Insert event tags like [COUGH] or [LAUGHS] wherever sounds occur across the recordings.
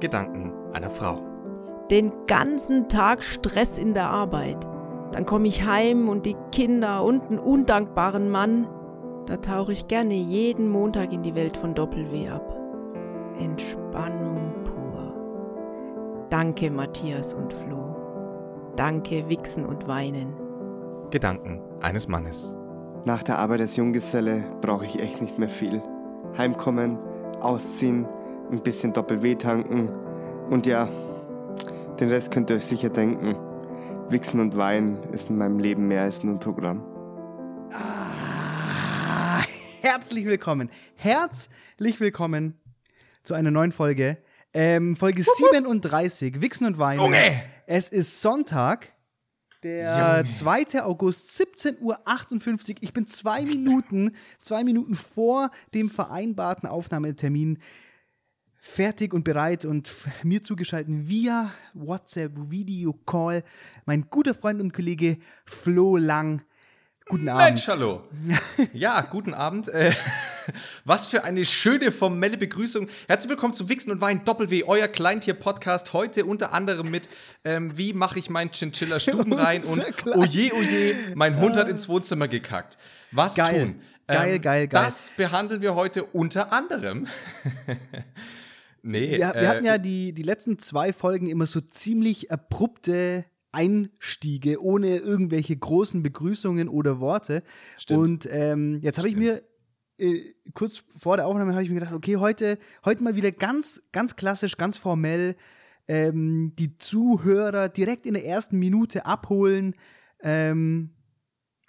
Gedanken einer Frau. Den ganzen Tag Stress in der Arbeit. Dann komme ich heim und die Kinder und einen undankbaren Mann. Da tauche ich gerne jeden Montag in die Welt von Doppel-W ab. Entspannung pur. Danke, Matthias und Flo. Danke, Wichsen und Weinen. Gedanken eines Mannes. Nach der Arbeit als Junggeselle brauche ich echt nicht mehr viel. Heimkommen, ausziehen, ein bisschen Doppel-W tanken und ja, den Rest könnt ihr euch sicher denken. Wichsen und Wein ist in meinem Leben mehr als nur ein Programm. Ah, [LAUGHS] herzlich willkommen. Herzlich willkommen zu einer neuen Folge. Ähm, Folge 37, Wichsen und Wein. Junge! Es ist Sonntag, der Junge. 2. August, 17.58 Uhr. Ich bin zwei Minuten, zwei Minuten vor dem vereinbarten Aufnahmetermin fertig und bereit und mir zugeschaltet via WhatsApp Video Call mein guter Freund und Kollege Flo Lang. Guten Abend. Mensch, hallo. [LAUGHS] Ja, guten Abend. Äh, was für eine schöne formelle Begrüßung. Herzlich willkommen zu Wichsen und Wein Doppel-W, euer Kleintier-Podcast. Heute unter anderem mit, ähm, wie mache ich mein Chinchilla Stuben [LAUGHS] rein und oje, oje, mein Hund hat ins Wohnzimmer gekackt. Was Geil. tun? Ähm, Geil, geil, geil. Das behandeln wir heute unter anderem. [LAUGHS] nee, Wir, wir äh, hatten ja die, die letzten zwei Folgen immer so ziemlich abrupte Einstiege ohne irgendwelche großen Begrüßungen oder Worte. Stimmt. Und ähm, jetzt habe ich mir äh, kurz vor der Aufnahme habe ich mir gedacht, okay, heute, heute mal wieder ganz, ganz klassisch, ganz formell ähm, die Zuhörer direkt in der ersten Minute abholen. Ähm,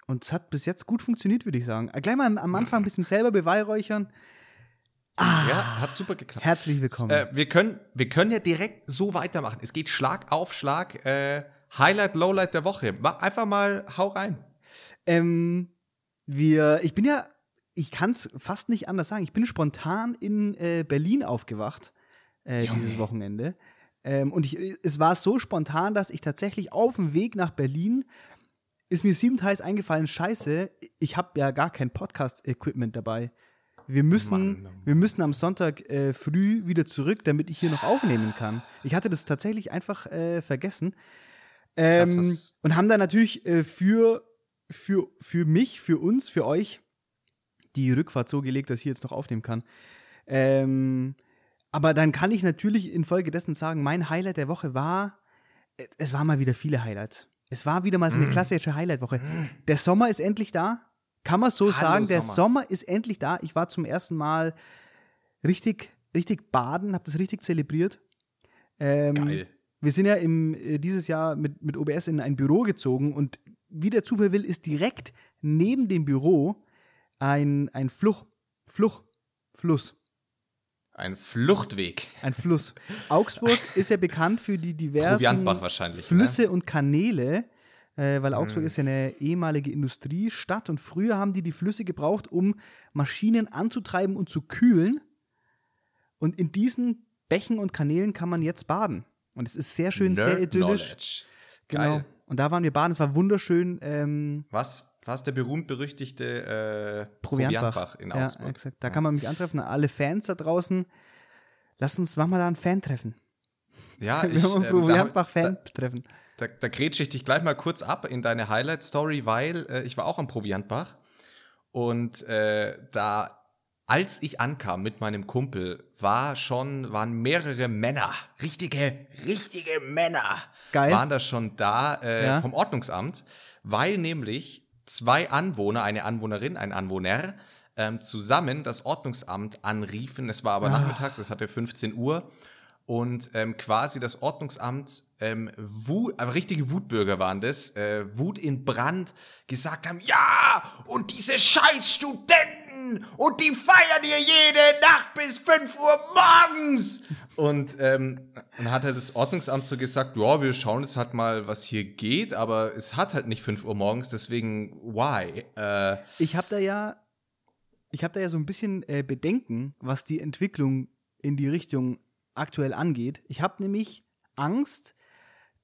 und es hat bis jetzt gut funktioniert, würde ich sagen. Gleich mal am- am Anfang ein bisschen selber beweihräuchern. Ah, ja, hat super geklappt. herzlich willkommen. Äh, wir, können, wir können ja direkt so weitermachen. Es geht Schlag auf Schlag. Äh, Highlight, Lowlight der Woche. Einfach mal, hau rein. Ähm, wir, ich bin ja, ich kann es fast nicht anders sagen. Ich bin spontan in äh, Berlin aufgewacht äh, dieses Wochenende. Ähm, und ich, es war so spontan, dass ich tatsächlich auf dem Weg nach Berlin ist mir siebenteils eingefallen, scheiße, ich habe ja gar kein Podcast-Equipment dabei. Wir müssen, Mann, wir müssen am Sonntag äh, früh wieder zurück, damit ich hier noch aufnehmen kann. Ich hatte das tatsächlich einfach äh, vergessen. Ähm, was- und haben dann natürlich äh, für, für, für mich, für uns, für euch die Rückfahrt so gelegt, dass ich jetzt noch aufnehmen kann. Ähm, aber dann kann ich natürlich infolgedessen sagen, mein Highlight der Woche war, äh, es waren mal wieder viele Highlights. Es war wieder mal so eine Mm. klassische Highlight-Woche. Der Sommer ist endlich da. Kann man so Hallo, sagen, der Sommer. Sommer ist endlich da. Ich war zum ersten Mal richtig, richtig baden, habe das richtig zelebriert. Ähm, Geil. wir sind ja im, äh, dieses Jahr mit, mit OBS in ein Büro gezogen und wie der Zufall will, ist direkt neben dem Büro ein, ein Fluch, Fluch, Fluss, Ein Fluchtweg. ein Fluss. Augsburg [LAUGHS] ist ja bekannt für die diversen. Flüsse und Kanäle, äh, weil Augsburg Mhm. ist ja eine ehemalige Industriestadt und früher haben die die Flüsse gebraucht, um Maschinen anzutreiben und zu kühlen. Und in diesen Bächen und Kanälen kann man jetzt baden. Und es ist sehr schön, sehr Nerd idyllisch. Knowledge. Genau. Geil. Und da waren wir baden, es war wunderschön. Ähm, Was? Was der berühmt-berüchtigte äh, Proviantbach. Proviantbach in ja, Augsburg? exakt. Da kann man mich antreffen. Alle Fans da draußen, lasst uns, machen [LAUGHS] wir da ein Fan-Treffen. Ja, ich, Wir haben ein ähm, da, da grätsche ich dich gleich mal kurz ab in deine Highlight-Story, weil äh, ich war auch am Proviantbach und äh, da, als ich ankam mit meinem Kumpel, war schon, waren mehrere Männer, richtige, richtige Männer, Geil. waren da schon da äh, Ja. vom Ordnungsamt, weil nämlich zwei Anwohner, eine Anwohnerin, ein Anwohner, ähm, zusammen das Ordnungsamt anriefen. Es war aber Ah. nachmittags, es hatte 15 Uhr. Und ähm, quasi das Ordnungsamt, ähm, Wut, aber richtige Wutbürger waren das, äh, Wut in Brand, gesagt haben, ja, und diese scheiß Studenten, und die feiern hier jede Nacht bis 5 Uhr morgens. Und ähm, dann hat halt das Ordnungsamt so gesagt, ja, wir schauen jetzt halt mal, was hier geht, aber es hat halt nicht 5 Uhr morgens, deswegen, why? Äh, Ich habe da ja, ich habe da ja so ein bisschen äh, Bedenken, was die Entwicklung in die Richtung aktuell angeht. Ich habe nämlich Angst,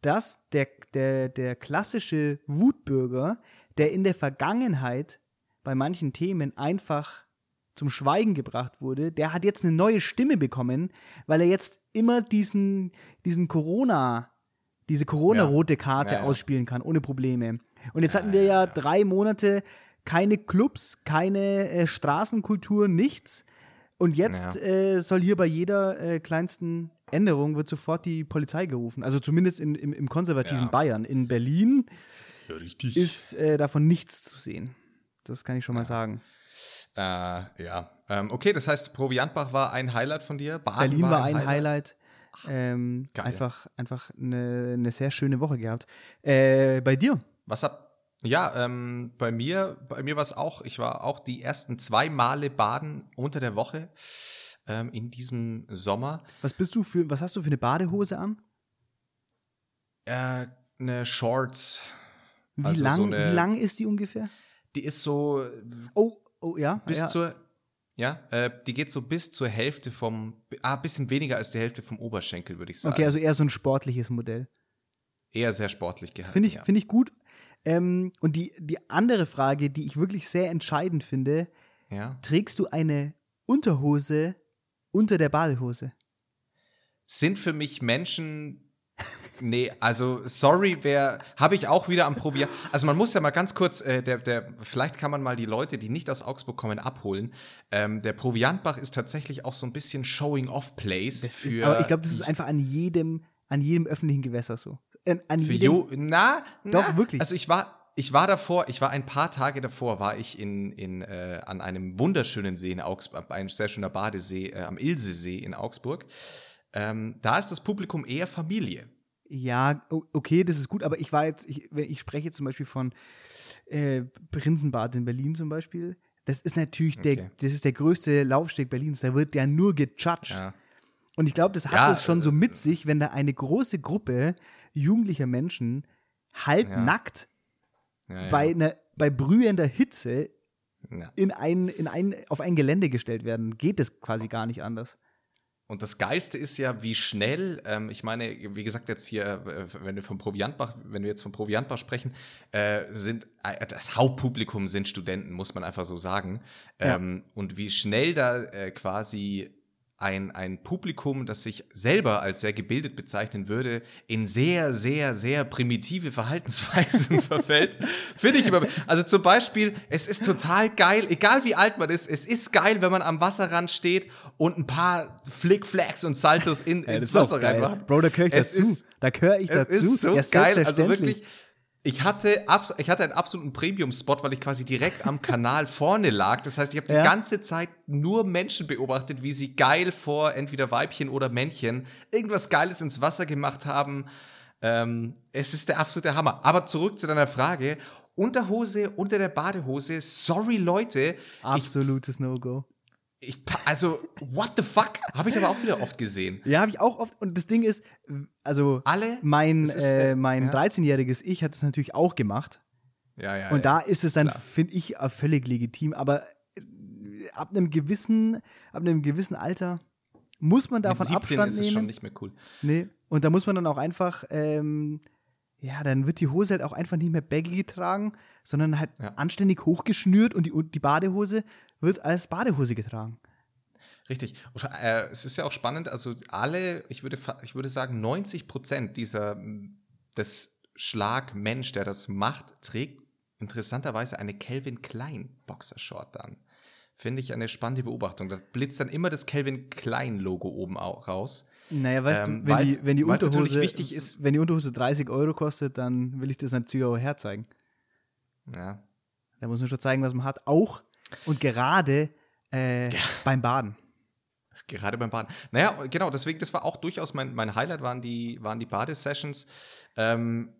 dass der, der, der klassische Wutbürger, der in der Vergangenheit bei manchen Themen einfach zum Schweigen gebracht wurde, der hat jetzt eine neue Stimme bekommen, weil er jetzt immer diesen, diesen Corona, diese Corona-rote Karte Ja, ja. ausspielen kann, ohne Probleme. Und jetzt hatten wir ja, drei Monate keine Clubs, keine äh, Straßenkultur, nichts. Und jetzt Ja. äh, soll hier bei jeder äh, kleinsten Änderung wird sofort die Polizei gerufen. Also zumindest in, im, im konservativen Ja. Bayern. In Berlin Ja, ist äh, davon nichts zu sehen. Das kann ich schon mal sagen. Äh, ja. Ähm, okay, das heißt, Proviantbach war ein Highlight von dir. Baden Berlin war ein Highlight. Ähm, Geil. einfach einfach eine, eine sehr schöne Woche gehabt. Äh, bei dir? Was hab. Ja, ähm, bei mir, bei mir war es auch, ich war auch die ersten zwei Male baden unter der Woche ähm, in diesem Sommer. Was bist du für, was hast du für eine Badehose an? Äh, eine Shorts. Wie, Also so lang, eine- wie lang ist die ungefähr? Die ist so Oh, oh ja. bis ja. zur. Ja, äh, die geht so bis zur Hälfte vom. Ah, bisschen weniger als die Hälfte vom Oberschenkel, würde ich sagen. Okay, also eher so ein sportliches Modell. Eher sehr sportlich gehalten. Finde ich, ja. find ich gut. Ähm, und die, die andere Frage, die ich wirklich sehr entscheidend finde, ja. trägst du eine Unterhose unter der Badehose? sind für mich Menschen. Nee, also sorry, wer habe ich auch wieder am Probieren. Also man muss ja mal ganz kurz, äh, der, der, vielleicht kann man mal die Leute, die nicht aus Augsburg kommen, abholen. Ähm, der Proviantbach ist tatsächlich auch so ein bisschen Showing-off-Place für. ist, aber ich glaube, das ist einfach an jedem, an jedem öffentlichen Gewässer so. An, an für jedem, Jo na, Doch, na, wirklich. Also ich war, ich war davor, ich war ein paar Tage davor, war ich in, in, äh, an einem wunderschönen See in Augsburg, ein sehr schöner Badesee äh, am Ilsesee in Augsburg. Ähm, da ist das Publikum eher Familie. Ja, okay, das ist gut, aber ich war jetzt, ich, ich spreche jetzt zum Beispiel von äh, Prinzenbad in Berlin zum Beispiel. Das ist natürlich der, Okay. das ist der größte Laufsteg Berlins. Da wird ja nur gejudged. Ja. Und ich glaube, das hat Ja, es schon so äh, mit sich, wenn da eine große Gruppe jugendlicher Menschen halb Ja. Ja, ja. bei, einer, bei brühender Hitze Ja. in ein, in ein, auf ein Gelände gestellt werden. Geht es quasi gar nicht anders. Und das Geilste ist ja, wie schnell, ähm, ich meine, wie gesagt, jetzt hier, äh, wenn wir vom Proviantbach, wenn wir jetzt vom Proviantbach sprechen, äh, sind äh, das Hauptpublikum sind Studenten, muss man einfach so sagen. Ja. Ähm, und wie schnell da äh, quasi ein, ein Publikum, das sich selber als sehr gebildet bezeichnen würde, in sehr, sehr, sehr primitive Verhaltensweisen [LAUGHS] verfällt, finde ich immer. Also zum Beispiel, es ist total geil, egal wie alt man ist, es ist geil, wenn man am Wasserrand steht und ein paar Flickflacks und Saltos in, ins Wasser reinmacht. Bro, da gehöre ich Es dazu. ist- da gehöre ich Es dazu. ist so Ja, geil, also wirklich. Ich hatte, ich hatte einen absoluten Premium-Spot, weil ich quasi direkt am Kanal [LAUGHS] vorne lag. Das heißt, ich habe die Ja. ganze Zeit nur Menschen beobachtet, wie sie geil vor entweder Weibchen oder Männchen irgendwas Geiles ins Wasser gemacht haben. Ähm, es ist der absolute Hammer. Aber zurück zu deiner Frage. Unterhose unter der Badehose. Sorry, Leute. Absolutes No-Go. Ich, also, what the fuck? Habe ich aber auch wieder oft gesehen. Ja, habe ich auch oft. Und das Ding ist, also Alle? mein, ist, äh, äh, mein ja. 13-jähriges Ich hat es natürlich auch gemacht. Ja, ja. Und ja. da ist es dann, finde ich, auch völlig legitim. Aber äh, ab einem gewissen, ab einem gewissen Alter muss man davon Mit 17 Abstand ist es schon nehmen. nicht mehr cool. Nee. Und da muss man dann auch einfach, ähm, ja, dann wird die Hose halt auch einfach nicht mehr baggy getragen, sondern halt Ja. anständig hochgeschnürt und die, und die Badehose wird als Badehose getragen. Richtig. Und, äh, es ist ja auch spannend, also alle, ich würde, ich würde sagen, 90 Prozent dieser, des Schlagmensch, der das macht, trägt interessanterweise eine Calvin Klein Boxershort an. Finde ich eine spannende Beobachtung. Da blitzt dann immer das Calvin Klein Logo oben raus. Naja, weißt Ähm, du, wenn weil- die, wenn die Unterhose wichtig ist- wenn die Unterhose 30 Euro kostet, dann will ich das natürlich auch herzeigen. Ja. Da muss man schon zeigen, was man hat. Auch und gerade äh, beim Baden. Gerade beim Baden. Naja, genau, deswegen, das war auch durchaus mein, mein Highlight, waren die, waren die Badesessions. Ähm,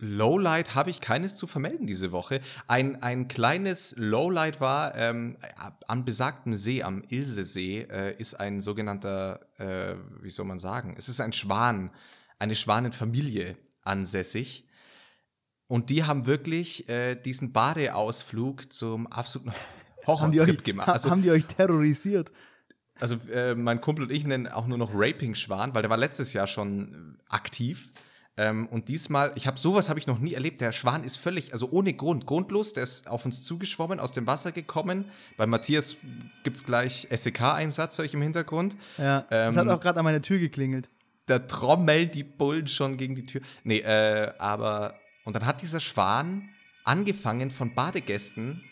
Lowlight habe ich keines zu vermelden diese Woche. Ein, ein kleines Lowlight war, ähm, am besagten See, am Ilsesee, äh, ist ein sogenannter, äh, wie soll man sagen, es ist ein Schwan, eine Schwanenfamilie ansässig. Und die haben wirklich äh, diesen Badeausflug zum absoluten [LAUGHS] Horrortrip gemacht. Also, haben die euch terrorisiert? also äh, mein Kumpel und ich nennen auch nur noch Raping-Schwan, weil der war letztes Jahr schon äh, aktiv. Ähm, und diesmal, ich habe sowas habe ich noch nie erlebt. Der Schwan ist völlig, also ohne Grund, grundlos. Der ist auf uns zugeschwommen, aus dem Wasser gekommen. Bei Matthias gibt es gleich SEK-Einsatz, höre ich im Hintergrund. Ja, es Ähm, hat auch gerade an meiner Tür geklingelt. Da trommeln die Bullen schon gegen die Tür. Nee, äh, aber. Und dann hat dieser Schwan angefangen von Badegästen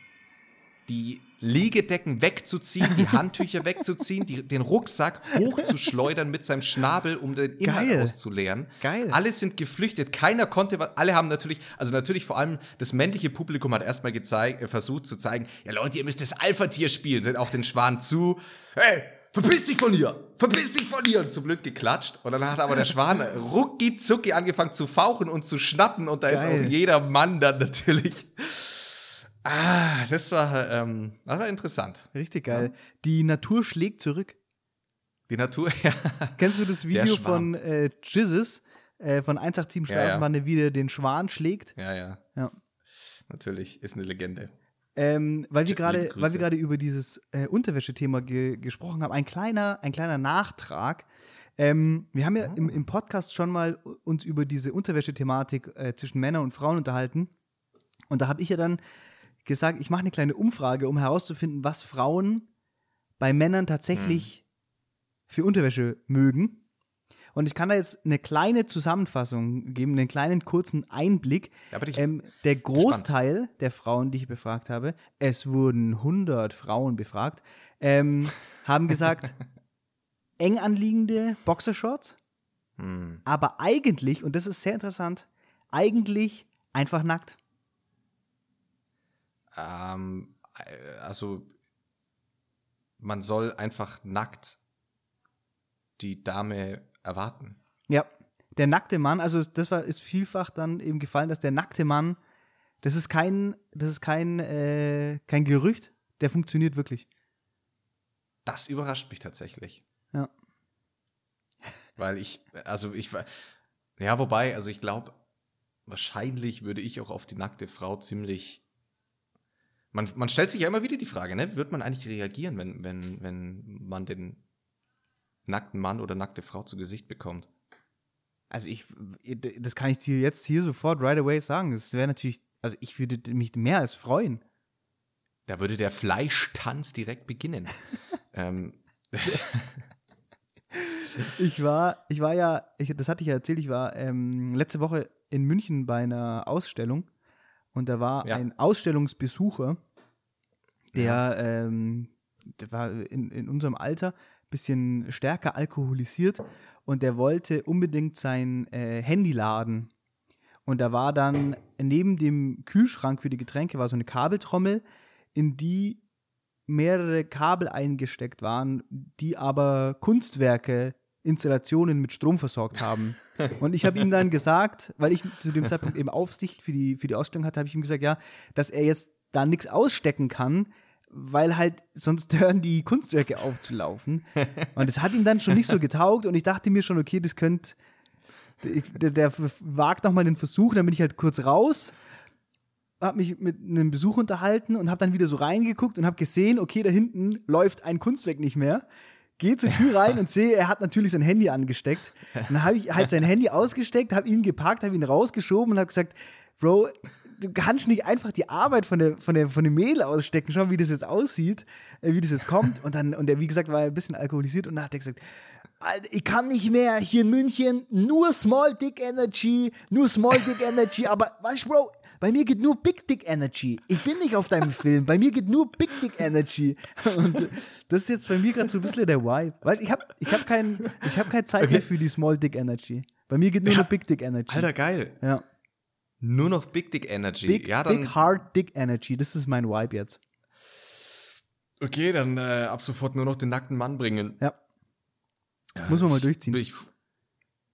die Liegedecken wegzuziehen, die [LAUGHS] Handtücher wegzuziehen, die, den Rucksack hochzuschleudern mit seinem Schnabel, um den Inhalt Geil. auszuleeren. Geil. Alle sind geflüchtet, keiner konnte was. Alle haben natürlich, also natürlich vor allem das männliche Publikum hat erstmal gezeigt, äh, versucht zu zeigen, ja Leute, ihr müsst das Alpha-Tier spielen, sind auf den Schwan zu. Hey, verpiss dich von hier! Verpiss dich von hier! Und zu blöd geklatscht. Und dann hat aber der Schwan [LAUGHS] rucki zucki angefangen zu fauchen und zu schnappen und da ist Geil. auch jeder Mann dann natürlich. Ah, das war, ähm, das war interessant. Richtig geil. Die Natur schlägt zurück. Die Natur, [LAUGHS] ja. Kennst du das Video von äh, Jizzes, äh, von 187 Ja, ja. Straßenbahn, wie der den Schwan schlägt? Ja, ja. Ja. Natürlich, ist eine Legende. Ähm, weil wir gerade, weil wir gerade über dieses äh, Unterwäschethema ge gesprochen haben, ein kleiner, ein kleiner Nachtrag. Ähm, wir haben ja im, im Podcast schon mal uns über diese Unterwäschethematik äh, zwischen Männern und Frauen unterhalten. Und da habe ich ja dann gesagt, ich mache eine kleine Umfrage, um herauszufinden, was Frauen bei Männern tatsächlich für Unterwäsche mögen. Und ich kann da jetzt eine kleine Zusammenfassung geben, einen kleinen kurzen Einblick. Ja, Ähm, der Großteil der Frauen, die ich befragt habe, es wurden 100 Frauen befragt, ähm, [LAUGHS] haben gesagt, eng anliegende Boxershorts, hm. aber eigentlich, und das ist sehr interessant, eigentlich einfach nackt. Ähm, äh, also man soll einfach nackt die Dame erwarten. Ja, der nackte Mann, also das war, ist vielfach dann eben gefallen, dass der nackte Mann, das ist kein, das ist kein, äh, kein Gerücht, der funktioniert wirklich. Das überrascht mich tatsächlich. Ja. Weil ich, also ich war, ja, wobei, also ich glaube, wahrscheinlich würde ich auch auf die nackte Frau ziemlich. Man, man stellt sich ja immer wieder die Frage, ne? Wird man eigentlich reagieren, wenn, wenn, wenn man den nackten Mann oder nackte Frau zu Gesicht bekommt? Also ich, das kann ich dir jetzt hier sofort right away sagen. Das wäre natürlich, also ich würde mich mehr als freuen. Da würde der Fleischtanz direkt beginnen. [LAUGHS] ähm, [LAUGHS] Ich war, ich war ja, ich, das hatte ich ja erzählt, ich war ähm, letzte Woche in München bei einer Ausstellung und da war Ja. ein Ausstellungsbesucher, der, ähm, der war in, in unserem Alter bisschen stärker alkoholisiert und der wollte unbedingt sein äh, Handy laden. Und da war dann neben dem Kühlschrank für die Getränke war so eine Kabeltrommel, in die mehrere Kabel eingesteckt waren, die aber Kunstwerke, Installationen mit Strom versorgt haben. Und ich habe ihm dann gesagt, weil ich zu dem Zeitpunkt eben Aufsicht für die, für die Ausstellung hatte, habe ich ihm gesagt, ja, dass er jetzt da nichts ausstecken kann, weil halt sonst [LAUGHS] hören die Kunstwerke auf zu laufen. Und das hat ihm dann schon nicht so getaugt und ich dachte mir schon, okay, das könnte, der, der wagt nochmal den Versuch, dann bin ich halt kurz raus, habe mich mit einem Besuch unterhalten und habe dann wieder so reingeguckt und habe gesehen, okay, da hinten läuft ein Kunstwerk nicht mehr. Gehe zur Tür rein und sehe, er hat natürlich sein Handy angesteckt. Und dann habe ich halt sein Handy ausgesteckt, habe ihn gepackt, habe ihn rausgeschoben und habe gesagt, Bro, du kannst nicht einfach die Arbeit von der, von der, von dem Mädel ausstecken, schau, wie das jetzt aussieht, äh, wie das jetzt kommt. Und dann, und er, wie gesagt, war ein bisschen alkoholisiert und dann hat er gesagt, Alter, ich kann nicht mehr hier in München, nur Small Dick Energy, nur Small Dick Energy, aber weißt du, Bro, bei mir geht nur Big Dick Energy. Ich bin nicht auf deinem Film, bei mir geht nur Big Dick Energy. Und das ist jetzt bei mir gerade so ein bisschen der Vibe. Weil ich habe ich hab kein, ich hab keine Zeit mehr für die Small Dick Energy. Bei mir geht nur Ja. Big Dick Energy. Alter, geil. Ja. Nur noch Big Dick Energy. Big, ja, dann, Big Hard Dick Energy, das ist mein Vibe jetzt. Okay, dann äh, ab sofort nur noch den nackten Mann bringen. Ja. Muss man mal durchziehen. Ich,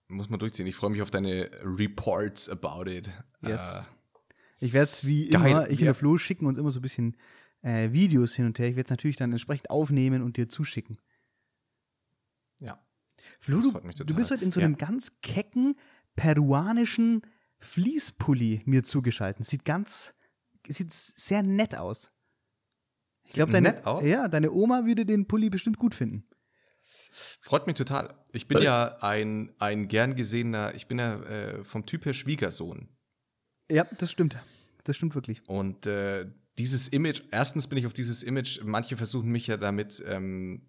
muss man durchziehen. Ich freue mich auf deine Reports about it. Yes. Äh, Ich werde es wie geil. immer, ich und Ja. der Flo schicken uns immer so ein bisschen äh, Videos hin und her. Ich werde es natürlich dann entsprechend aufnehmen und dir zuschicken. ja. Flo, du, du bist heute in so Ja. einem ganz kecken peruanischen Fließpulli mir zugeschaltet. Sieht ganz, sieht sehr nett aus. Ich glaube, deine, nett aus? ja, deine Oma würde den Pulli bestimmt gut finden. Freut mich total. Ich bin ja ein, ein gern gesehener, ich bin ja äh, vom Typ her Schwiegersohn. Ja, das stimmt. Das stimmt wirklich. Und äh, dieses Image, erstens bin ich auf dieses Image, manche versuchen mich ja damit, ähm,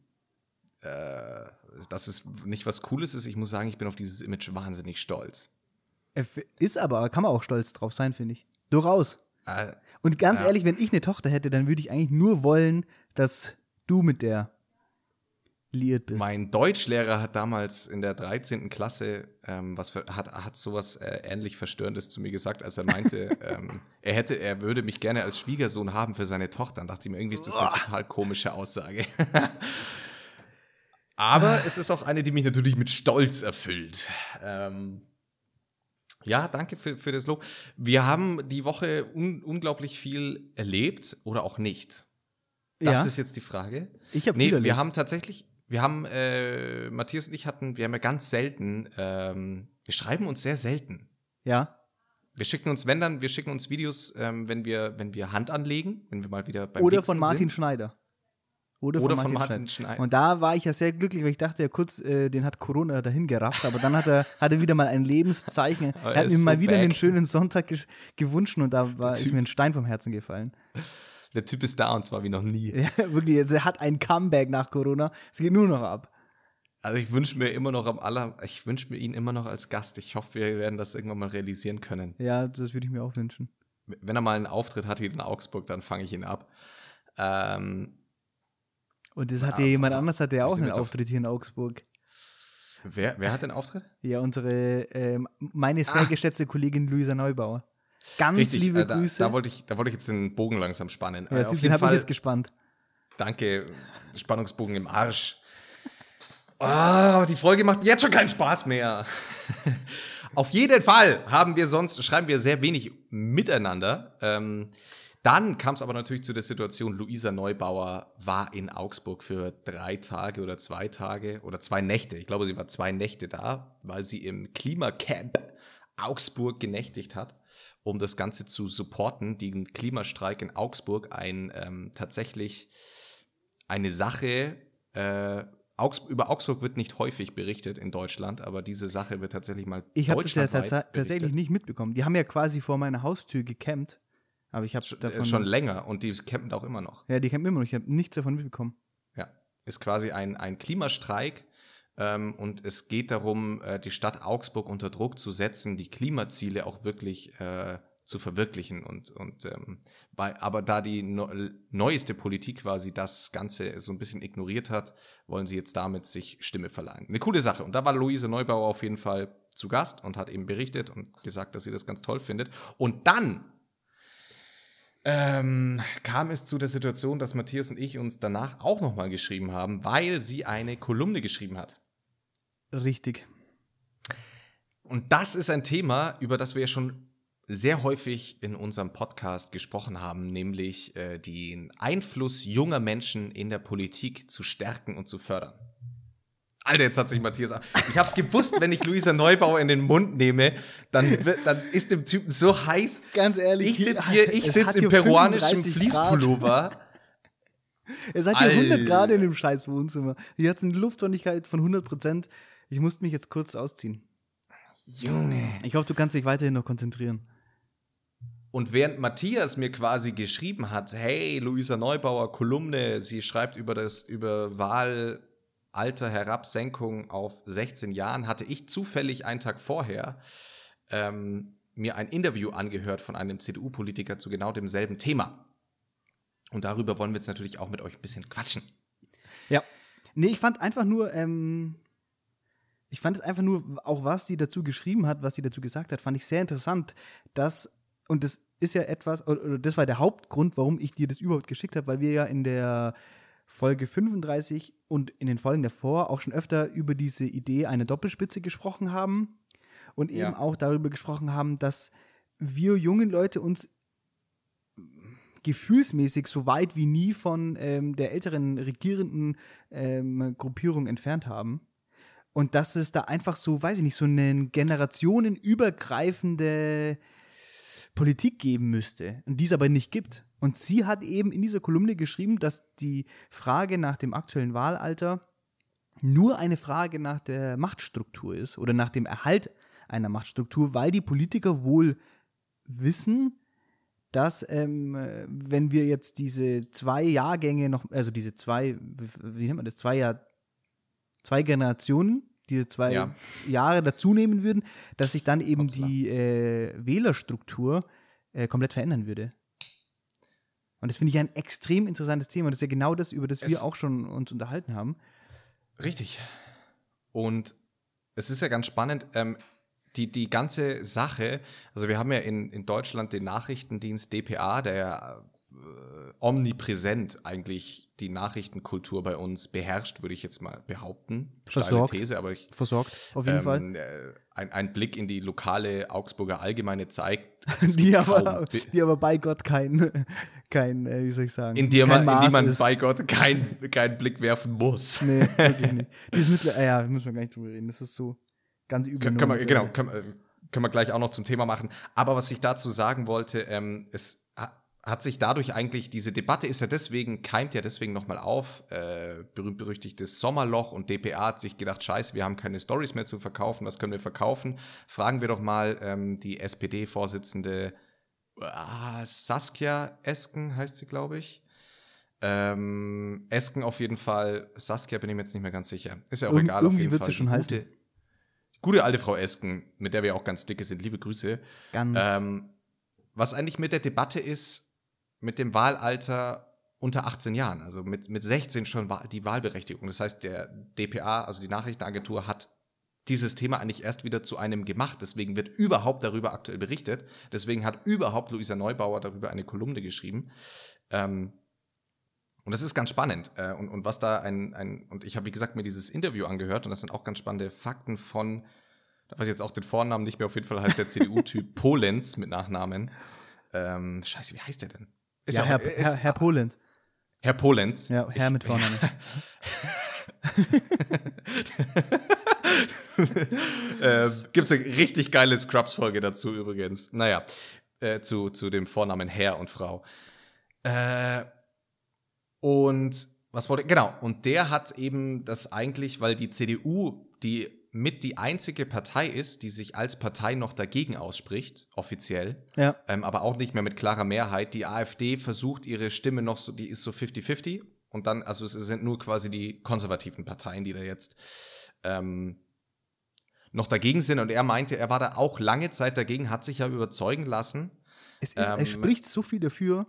äh, dass es nicht was Cooles ist. Ich muss sagen, ich bin auf dieses Image wahnsinnig stolz. Ist aber, kann man auch stolz drauf sein, finde ich. Durchaus. Äh, Und ganz Ja. ehrlich, wenn ich eine Tochter hätte, dann würde ich eigentlich nur wollen, dass du mit der liiert bist. Mein Deutschlehrer hat damals in der 13. Klasse ähm, was ver- hat, hat sowas äh, ähnlich Verstörendes zu mir gesagt, als er meinte, [LAUGHS] ähm, er hätte, er würde mich gerne als Schwiegersohn haben für seine Tochter. Dann dachte ich mir, irgendwie ist das eine total komische Aussage. [LAUGHS] Aber es ist auch eine, die mich natürlich mit Stolz erfüllt. Ähm, ja, danke für, für das Lob. Wir haben die Woche un unglaublich viel erlebt oder auch nicht. Das ja, ist jetzt die Frage. ich habe Nee, viel wir erlebt. haben tatsächlich, wir haben, äh, Matthias und ich hatten, wir haben ja ganz selten, ähm, wir schreiben uns sehr selten. Ja, Wir schicken uns, wenn dann, wir schicken uns Videos, ähm, wenn wir, wenn wir Hand anlegen, wenn wir mal wieder beim oder Wichsen von Martin sind. Schneider. Oder, Oder von von Martin, Martin Schneider. Und da war ich ja sehr glücklich, weil ich dachte ja kurz, äh, den hat Corona dahin gerafft, aber dann hat er, hat er wieder mal ein Lebenszeichen. [LAUGHS] Er hat mir so mal wieder einen back. schönen Sonntag gewünscht und da war, ist mir ein Stein vom Herzen gefallen. Der Typ ist da und zwar wie noch nie. Ja, wirklich, er hat ein Comeback nach Corona. Es geht nur noch ab. Also ich wünsche mir immer noch am aller, ich wünsche mir ihn immer noch als Gast. Ich hoffe, wir werden das irgendwann mal realisieren können. Ja, das würde ich mir auch wünschen. Wenn er mal einen Auftritt hat hier in Augsburg, dann fange ich ihn ab. Ähm, Und das hat Ah, ja jemand anders, hat ja auch einen jetzt auf- Auftritt hier in Augsburg. wer, wer hat den Auftritt? Ja, unsere, ähm, meine sehr Ah. geschätzte Kollegin Luisa Neubauer. Ganz liebe äh, da, Grüße. Da wollte ich, da wollte ich jetzt den Bogen langsam spannen. ja, Äh, du, den habe ich jetzt gespannt. danke, Spannungsbogen im Arsch. Ah, die Folge macht mir jetzt schon keinen Spaß mehr. [LAUGHS] Auf jeden Fall haben wir sonst, schreiben wir sehr wenig miteinander. Ähm, dann kam es aber natürlich zu der Situation, Luisa Neubauer war in Augsburg für drei Tage oder zwei Tage oder zwei Nächte. Ich glaube, sie war zwei Nächte da, weil sie im Klimacamp Augsburg genächtigt hat, um das Ganze zu supporten. Den Klimastreik in Augsburg, ein ähm, tatsächlich eine Sache, äh, Augs über Augsburg wird nicht häufig berichtet in Deutschland, aber diese Sache wird tatsächlich mal Ich habe das ja tats tatsächlich berichtet. nicht mitbekommen. Die haben ja quasi vor meiner Haustür gecampt. Aber ich habe äh, davon. schon länger und die campen auch immer noch. ja, die campen immer noch. Ich habe nichts davon mitbekommen. Ja, ist quasi ein, ein Klimastreik ähm, und es geht darum, äh, die Stadt Augsburg unter Druck zu setzen, die Klimaziele auch wirklich äh, zu verwirklichen. Und, und ähm, bei, aber da die no neueste Politik quasi das Ganze so ein bisschen ignoriert hat, wollen sie jetzt damit sich Stimme verleihen. Eine coole Sache. Und da war Luise Neubauer auf jeden Fall zu Gast und hat eben berichtet und gesagt, dass sie das ganz toll findet. Und dann ähm, kam es zu der Situation, dass Matthias und ich uns danach auch nochmal geschrieben haben, weil sie eine Kolumne geschrieben hat. Richtig. Und das ist ein Thema, über das wir ja schon sehr häufig in unserem Podcast gesprochen haben, nämlich äh, den Einfluss junger Menschen in der Politik zu stärken und zu fördern. Alter, jetzt hat sich Matthias. Ich hab's gewusst, wenn ich Luisa Neubauer in den Mund nehme, dann, wird, dann ist dem Typen so heiß. Ganz ehrlich. Ich sitze hier, ich sitze im peruanischen 35 Grad. Fließpullover. [LAUGHS] Es hat hier 100 Alter. Grad in dem scheiß Wohnzimmer. Hier hat eine Luftfeuchtigkeit von 100 Prozent. Ich musste mich jetzt kurz ausziehen. Junge. Ich hoffe, du kannst dich weiterhin noch konzentrieren. Und während Matthias mir quasi geschrieben hat, hey, Luisa Neubauer, Kolumne, sie schreibt über das, über Wahlalter Herabsenkung auf 16 Jahren, hatte ich zufällig einen Tag vorher ähm, mir ein Interview angehört von einem CDU-Politiker zu genau demselben Thema. Und darüber wollen wir jetzt natürlich auch mit euch ein bisschen quatschen. Ja. Nee, ich fand einfach nur, ähm, ich fand es einfach nur, auch was sie dazu geschrieben hat, was sie dazu gesagt hat, fand ich sehr interessant, dass, und das ist ja etwas, oder, oder das war der Hauptgrund, warum ich dir das überhaupt geschickt habe, weil wir ja in der Folge 35 und in den Folgen davor auch schon öfter über diese Idee einer Doppelspitze gesprochen haben und eben Ja. auch darüber gesprochen haben, dass wir jungen Leute uns gefühlsmäßig so weit wie nie von ähm, der älteren regierenden ähm, Gruppierung entfernt haben. Und dass es da einfach so, weiß ich nicht, so eine generationenübergreifende Politik geben müsste und die es aber nicht gibt. Und sie hat eben in dieser Kolumne geschrieben, dass die Frage nach dem aktuellen Wahlalter nur eine Frage nach der Machtstruktur ist oder nach dem Erhalt einer Machtstruktur, weil die Politiker wohl wissen, dass ähm, wenn wir jetzt diese zwei Jahrgänge noch, also diese zwei, wie nennt man das, zwei Jahr, zwei Generationen, diese zwei Ja. Jahre dazu nehmen würden, dass sich dann eben Hoppla. die äh, Wählerstruktur äh, komplett verändern würde. Und das finde ich ein extrem interessantes Thema. Und das ist ja genau das, über das Es- wir auch schon uns unterhalten haben. Richtig. Und es ist ja ganz spannend, ähm, die, die ganze Sache, also wir haben ja in, in Deutschland den Nachrichtendienst DPA, der ja omnipräsent eigentlich die Nachrichtenkultur bei uns beherrscht, würde ich jetzt mal behaupten. Versorgt. These, aber ich, Versorgt, auf jeden Fall. ähm, äh, ein, ein Blick in die lokale Augsburger Allgemeine zeigt, [LAUGHS] Die aber, die aber bei Gott kein, [LAUGHS] kein äh, wie soll ich sagen, in, die kein man, in die man ist. bei Gott keinen kein Blick werfen muss. Nee, wirklich nicht. [LAUGHS] Die ist mittler äh, ja, müssen wir gar nicht drüber reden. Das ist so ganz übel. Können, wir, genau, können, wir- können wir gleich auch noch zum Thema machen. Aber was ich dazu sagen wollte, ähm, es hat sich dadurch eigentlich, diese Debatte ist ja deswegen, keimt ja deswegen nochmal auf, äh, berühmt-berüchtigtes Sommerloch und DPA hat sich gedacht, scheiße, wir haben keine Stories mehr zu verkaufen, was können wir verkaufen? Fragen wir doch mal ähm, die SPD-Vorsitzende ah, Saskia Esken, heißt sie, glaube ich. Ähm, Esken auf jeden Fall, Saskia bin ich mir jetzt nicht mehr ganz sicher. Ist ja auch Irgend- egal, auf irgendwie jeden wird Fall. sie schon heißen. gute, gute alte Frau Esken, mit der wir auch ganz dicke sind. Liebe Grüße. Ganz. Ähm, was eigentlich mit der Debatte ist, mit dem Wahlalter unter 18 Jahren, also mit, mit 16 schon die Wahlberechtigung. Das heißt, der DPA, also die Nachrichtenagentur, hat dieses Thema eigentlich erst wieder zu einem gemacht. Deswegen wird überhaupt darüber aktuell berichtet. Deswegen hat überhaupt Luisa Neubauer darüber eine Kolumne geschrieben. Ähm, und das ist ganz spannend. Äh, und, und was da ein, ein und ich habe, wie gesagt, mir dieses Interview angehört und das sind auch ganz spannende Fakten von, da weiß ich jetzt auch den Vornamen nicht mehr, auf jeden Fall heißt der [LAUGHS] CDU-Typ Polenz mit Nachnamen. Ähm, scheiße, wie heißt der denn? Ist ja, auch- Herr, ist- Herr, Herr Polenz. Herr Polenz. Ja, Herr mit Vornamen. [LAUGHS] äh, Gibt es eine richtig geile Scrubs-Folge dazu übrigens. Naja, äh, zu, zu dem Vornamen Herr und Frau. Äh, und was wollte Genau, und der hat eben das eigentlich, weil die CDU, die mit die einzige Partei ist, die sich als Partei noch dagegen ausspricht, offiziell, Ja. ähm, aber auch nicht mehr mit klarer Mehrheit. Die AfD versucht ihre Stimme noch so, die ist so 50-50 und dann, also es sind nur quasi die konservativen Parteien, die da jetzt ähm, noch dagegen sind. Und er meinte, er war da auch lange Zeit dagegen, hat sich ja überzeugen lassen. Es, ist, Ähm, es spricht so viel dafür.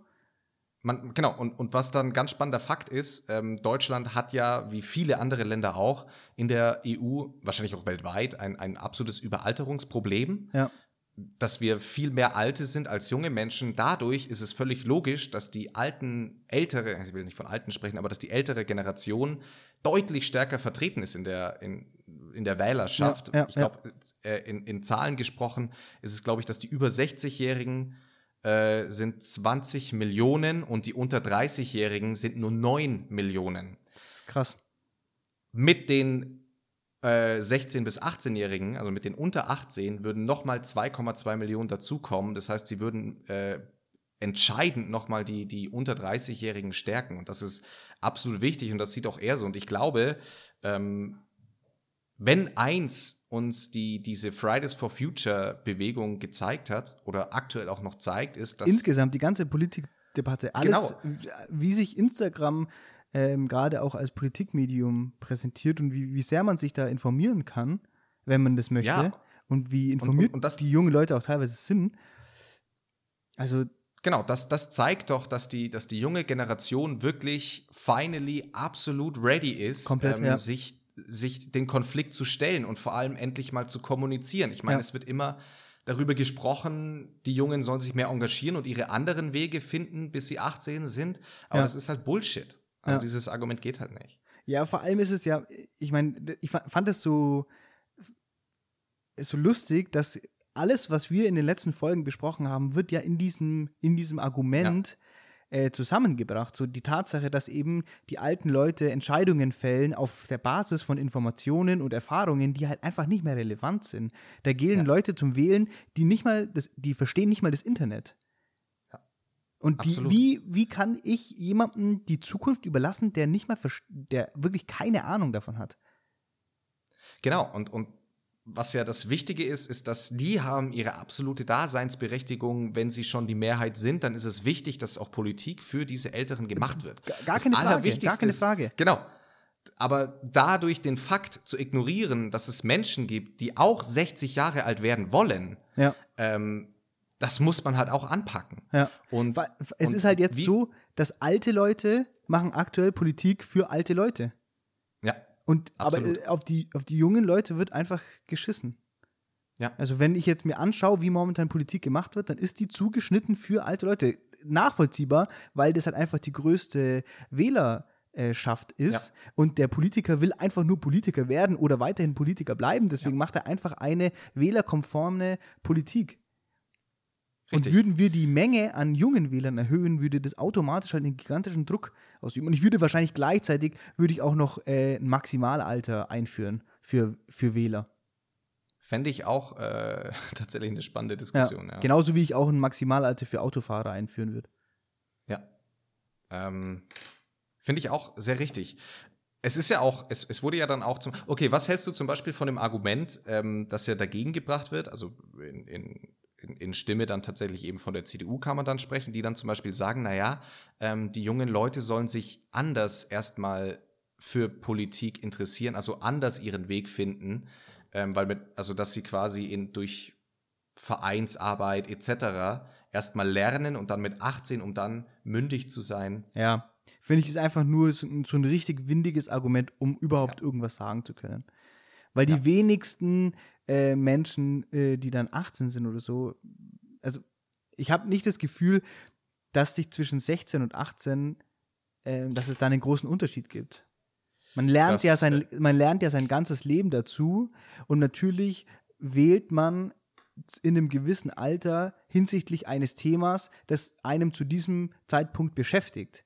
Man, genau, und, und was dann ganz spannender Fakt ist, ähm, Deutschland hat ja, wie viele andere Länder auch, in der EU, wahrscheinlich auch weltweit, ein, ein absolutes Überalterungsproblem. Ja. dass wir viel mehr Alte sind als junge Menschen. Dadurch ist es völlig logisch, dass die alten, ältere, ich will nicht von Alten sprechen, aber dass die ältere Generation deutlich stärker vertreten ist in der, in, in der Wählerschaft. Ja, ja, ich glaube, äh, in, in Zahlen gesprochen ist es, glaube ich, dass die über 60-Jährigen äh, sind 20 Millionen und die unter 30-Jährigen sind nur 9 Millionen Das ist krass. mit den äh, 16- bis 18-Jährigen, also mit den unter 18, würden nochmal 2,2 Millionen dazukommen. Das heißt, sie würden äh, entscheidend nochmal die, die unter 30-Jährigen stärken. Und das ist absolut wichtig und das sieht auch er so. Und ich glaube, ähm, wenn eins uns die, diese Fridays for Future Bewegung gezeigt hat oder aktuell auch noch zeigt, ist, dass Insgesamt die ganze Politikdebatte, alles, wie sich Instagram ähm, gerade auch als Politikmedium präsentiert und wie, wie sehr man sich da informieren kann, wenn man das möchte. Ja. Und wie informiert und das- die jungen Leute auch teilweise sind. Also, Genau, das, das zeigt doch, dass die, dass die junge Generation wirklich finally absolut ready ist, Komplett, ja. sich, sich den Konflikt zu stellen und vor allem endlich mal zu kommunizieren. Ich meine, Ja. es wird immer darüber gesprochen, die Jungen sollen sich mehr engagieren und ihre anderen Wege finden, bis sie 18 sind. Aber Ja. das ist halt Bullshit. Also Ja. dieses Argument geht halt nicht. Ja, vor allem ist es ja, ich meine, ich fa- fand es so, so lustig, dass alles, was wir in den letzten Folgen besprochen haben, wird ja in diesem, in diesem Argument äh, zusammengebracht. So die Tatsache, dass eben die alten Leute Entscheidungen fällen auf der Basis von Informationen und Erfahrungen, die halt einfach nicht mehr relevant sind. Da gehen Ja. Leute zum Wählen, die nicht mal, das, die verstehen nicht mal das Internet. Ja. Und die, wie, wie kann ich jemandem die Zukunft überlassen, der nicht mal, der wirklich keine Ahnung davon hat? Genau, und, und was ja das Wichtige ist, ist, dass die haben ihre absolute Daseinsberechtigung, wenn sie schon die Mehrheit sind, dann ist es wichtig, dass auch Politik für diese Älteren gemacht wird. Gar, gar keine Frage, gar keine Frage. Ist, genau. Aber dadurch den Fakt zu ignorieren, dass es Menschen gibt, die auch 60 Jahre alt werden wollen, ja. ähm, das muss man halt auch anpacken. Ja. Und, es und ist halt jetzt so, dass alte Leute machen aktuell Politik für alte Leute. Und aber äh, auf die, auf die jungen Leute wird einfach geschissen. Ja. Also wenn ich jetzt mir anschaue, wie momentan Politik gemacht wird, dann ist die zugeschnitten für alte Leute. Nachvollziehbar, weil das halt einfach die größte Wählerschaft ist. Ja. Und der Politiker will einfach nur Politiker werden oder weiterhin Politiker bleiben. Deswegen ja. macht er einfach eine wählerkonforme Politik. Richtig. Und würden wir die Menge an jungen Wählern erhöhen, würde das automatisch halt einen gigantischen Druck ausüben. Und ich würde wahrscheinlich gleichzeitig, würde ich auch noch äh, ein Maximalalter einführen für, für Wähler. Fände ich auch äh, [LAUGHS] tatsächlich eine spannende Diskussion. Ja, ja. Genauso wie ich auch ein Maximalalter für Autofahrer einführen würde. Ja. Ähm, Finde ich auch sehr richtig. Es ist ja auch, es, es wurde ja dann auch zum. Okay, was hältst du zum Beispiel von dem Argument, ähm, das ja dagegen gebracht wird? Also in, in in, in, Stimme dann tatsächlich eben von der CDU kann man dann sprechen, die dann zum Beispiel sagen, naja, ähm, die jungen Leute sollen sich anders erstmal für Politik interessieren, also anders ihren Weg finden, ähm, weil mit, also dass sie quasi in, durch Vereinsarbeit etc. erstmal lernen und dann mit 18, um dann mündig zu sein. Ja, finde ich ist einfach nur so, so, ein richtig windiges Argument, um überhaupt ja. irgendwas sagen zu können. Weil die wenigsten äh, Menschen, äh, die dann 18 sind oder so, also ich habe nicht das Gefühl, dass sich zwischen 16 und 18, äh, dass es da einen großen Unterschied gibt. Man lernt, das, ja sein, äh, man lernt ja sein ganzes Leben dazu und natürlich wählt man in einem gewissen Alter hinsichtlich eines Themas, das einem zu diesem Zeitpunkt beschäftigt.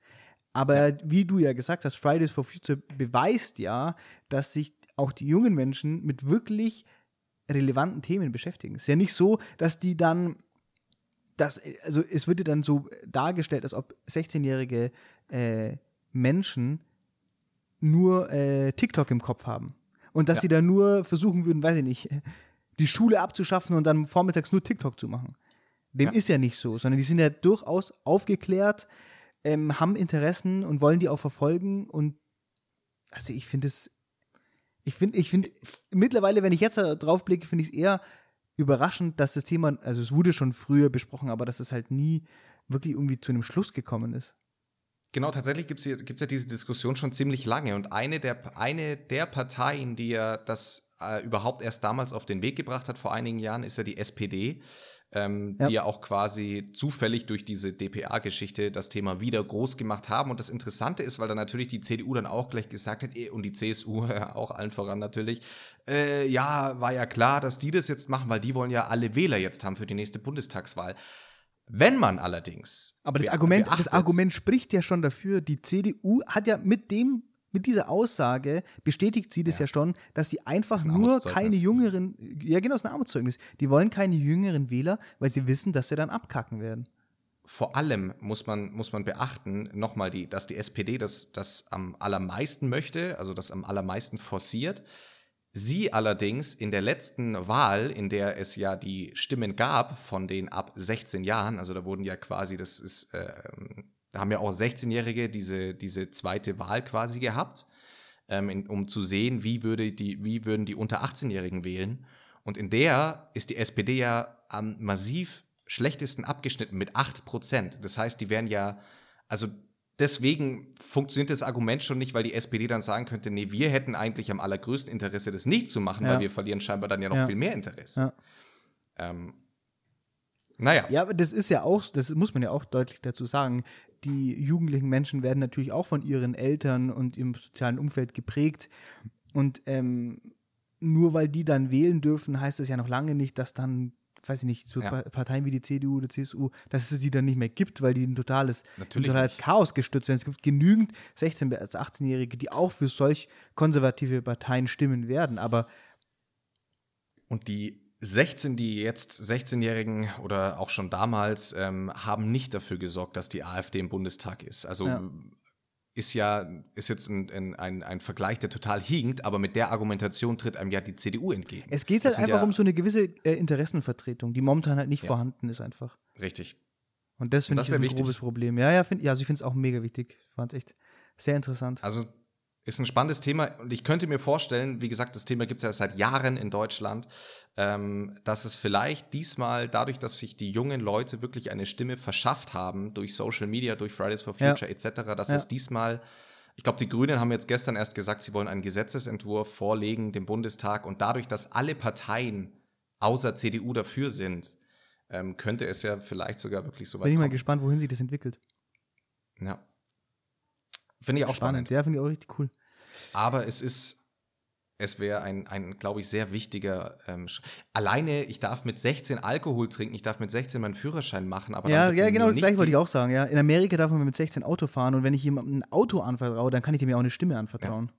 Aber ja. wie du ja gesagt hast, Fridays for Future beweist ja, dass sich auch die jungen Menschen mit wirklich relevanten Themen beschäftigen. Es ist ja nicht so, dass die dann, dass, also es wird ja dann so dargestellt, als ob 16-jährige äh, Menschen nur äh, TikTok im Kopf haben. Und dass ja. sie dann nur versuchen würden, weiß ich nicht, die Schule abzuschaffen und dann vormittags nur TikTok zu machen. Dem ja. ist ja nicht so, sondern die sind ja durchaus aufgeklärt, ähm, haben Interessen und wollen die auch verfolgen. Und also ich finde es ich finde, ich finde, mittlerweile, wenn ich jetzt drauf blicke, finde ich es eher überraschend, dass das Thema, also es wurde schon früher besprochen, aber dass es halt nie wirklich irgendwie zu einem Schluss gekommen ist. Genau, tatsächlich gibt es ja diese Diskussion schon ziemlich lange. Und eine der, eine der Parteien, die ja das äh, überhaupt erst damals auf den Weg gebracht hat, vor einigen Jahren, ist ja die SPD ähm, ja. die ja auch quasi zufällig durch diese DPA-Geschichte das Thema wieder groß gemacht haben. Und das Interessante ist, weil dann natürlich die CDU dann auch gleich gesagt hat, eh, und die CSU [LAUGHS] auch allen voran natürlich, äh, ja, war ja klar, dass die das jetzt machen, weil die wollen ja alle Wähler jetzt haben für die nächste Bundestagswahl. Wenn man allerdings. Aber das Argument, das Argument spricht ja schon dafür, die CDU hat ja mit dem mit dieser Aussage bestätigt sie das ja, ja schon, dass sie einfach das nur keine jüngeren, ja genau, das ist ein Armutszeugnis. Die wollen keine jüngeren Wähler, weil sie wissen, dass sie dann abkacken werden. Vor allem muss man, muss man beachten, nochmal, die, dass die SPD das, das am allermeisten möchte, also das am allermeisten forciert. Sie allerdings in der letzten Wahl, in der es ja die Stimmen gab von den ab 16 Jahren, also da wurden ja quasi, das ist äh, da haben ja auch 16-Jährige diese, diese zweite Wahl quasi gehabt, ähm, in, um zu sehen, wie, würde die, wie würden die unter 18-Jährigen wählen. Und in der ist die SPD ja am massiv schlechtesten abgeschnitten mit 8 Prozent. Das heißt, die wären ja, also deswegen funktioniert das Argument schon nicht, weil die SPD dann sagen könnte, nee, wir hätten eigentlich am allergrößten Interesse, das nicht zu machen, ja. weil wir verlieren scheinbar dann ja noch ja. viel mehr Interesse. Ja. Ähm, naja. Ja, aber das ist ja auch, das muss man ja auch deutlich dazu sagen, die jugendlichen Menschen werden natürlich auch von ihren Eltern und ihrem sozialen Umfeld geprägt. Und ähm, nur weil die dann wählen dürfen, heißt das ja noch lange nicht, dass dann, weiß ich nicht, so ja. Parteien wie die CDU oder CSU, dass es sie dann nicht mehr gibt, weil die ein totales, ein totales Chaos gestützt werden. Es gibt genügend 16- bis 18-Jährige, die auch für solch konservative Parteien stimmen werden. Aber und die 16, die jetzt 16-Jährigen oder auch schon damals ähm, haben nicht dafür gesorgt, dass die AfD im Bundestag ist. Also ja. ist ja, ist jetzt ein, ein, ein, Vergleich, der total hinkt, aber mit der Argumentation tritt einem ja die CDU entgegen. Es geht halt einfach ja- um so eine gewisse äh, Interessenvertretung, die momentan halt nicht Ja. vorhanden ist einfach. Richtig. Und das finde ich ist ein wichtig. grobes Problem. Ja, ja, find, ja also ich finde es auch mega wichtig. Ich fand es echt sehr interessant. Also ist ein spannendes Thema und ich könnte mir vorstellen, wie gesagt, das Thema gibt es ja seit Jahren in Deutschland, ähm, dass es vielleicht diesmal dadurch, dass sich die jungen Leute wirklich eine Stimme verschafft haben durch Social Media, durch Fridays for Ja. Future etc., dass Ja. es diesmal, ich glaube, die Grünen haben jetzt gestern erst gesagt, sie wollen einen Gesetzesentwurf vorlegen dem Bundestag und dadurch, dass alle Parteien außer CDU dafür sind, ähm, könnte es ja vielleicht sogar wirklich so weit Bin ich mal kommen. gespannt, wohin sich das entwickelt. Ja. Finde ich auch spannend. Ja, finde ich auch richtig cool. Aber es ist, es wäre ein, ein glaube ich, sehr wichtiger. Ähm, Alleine, ich darf mit 16 Alkohol trinken, ich darf mit 16 meinen Führerschein machen, aber Ja, ja, genau, das gleiche wollte ich auch sagen. Ja. In Amerika darf man mit 16 Auto fahren und wenn ich jemandem ein Auto anvertraue, dann kann ich dem ja auch eine Stimme anvertrauen.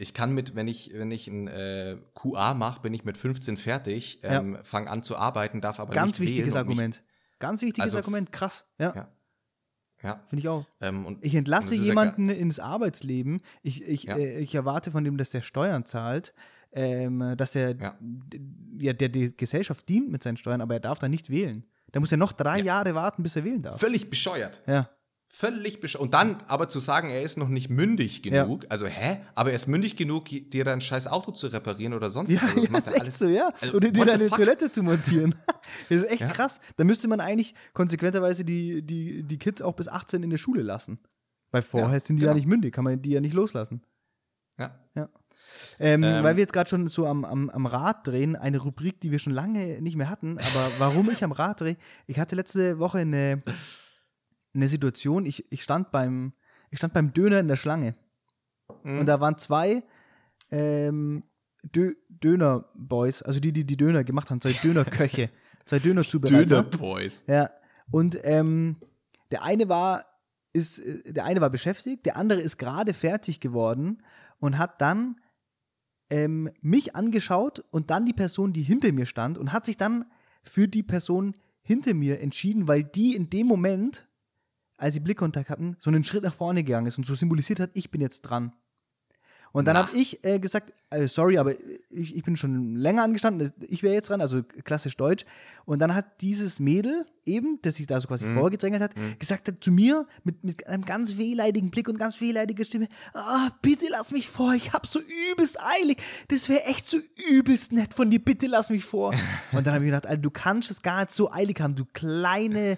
Ich kann mit, wenn ich, wenn ich ein äh, QA mache, bin ich mit 15 fertig, ähm, fange an zu arbeiten, darf aber Ganz nicht wichtiges Argument. Ganz wichtiges Also, Argument, krass. Ja, Ja. Ja. finde ich auch. Ähm, Ich entlasse ist ja jemanden ins Arbeitsleben. Ich, ich, Ja. äh, ich erwarte von dem, dass der Steuern zahlt, ähm, dass er Ja. ja, der die Gesellschaft dient mit seinen Steuern, aber er darf dann nicht wählen. Der muss ja noch drei Jahre warten, bis er wählen darf. Völlig bescheuert. Ja, Völlig bescheuert. Und dann aber zu sagen, er ist noch nicht mündig Ja. genug. Also, hä? Aber er ist mündig genug, dir dein scheiß Auto zu reparieren oder sonst ja, was. Also, das ja macht ist echt alles- so, ja. Also, Oder dir deine? Toilette zu montieren. [LAUGHS] das ist echt Ja. krass. Da müsste man eigentlich konsequenterweise die, die, die Kids auch bis 18 in der Schule lassen. Weil vorher Ja, sind die ja genau. nicht mündig, kann man die ja nicht loslassen. Ja. Ähm, Ähm. weil wir jetzt gerade schon so am, am, am Rad drehen, eine Rubrik, die wir schon lange nicht mehr hatten, aber warum ich am Rad drehe, ich hatte letzte Woche eine, eine Situation, ich, ich, stand beim, ich stand beim Döner in der Schlange Mhm. und da waren zwei ähm, Dö Döner-Boys, also die, die die Döner gemacht haben, zwei [LAUGHS] Dönerköche, zwei Döner-Zubereiter. Dönerboys. Ja, und ähm, der eine war, ist, äh, der eine war beschäftigt, der andere ist gerade fertig geworden und hat dann ähm, mich angeschaut und dann die Person, die hinter mir stand und hat sich dann für die Person hinter mir entschieden, weil die in dem Moment, als sie Blickkontakt hatten, so einen Schritt nach vorne gegangen ist und so symbolisiert hat, ich bin jetzt dran. Und dann habe ich äh, gesagt, äh, sorry, aber ich, ich bin schon länger angestanden, ich wäre jetzt dran, also klassisch Deutsch. Und dann hat dieses Mädel eben, das sich da so quasi Mhm. vorgedrängelt hat, gesagt hat zu mir mit, mit einem ganz wehleidigen Blick und ganz wehleidiger Stimme, ah, bitte lass mich vor, ich hab so übelst eilig. Das wäre echt so übelst nett von dir, bitte lass mich vor. [LAUGHS] Und dann habe ich gedacht, Alter, du kannst es gar nicht so eilig haben, du kleine,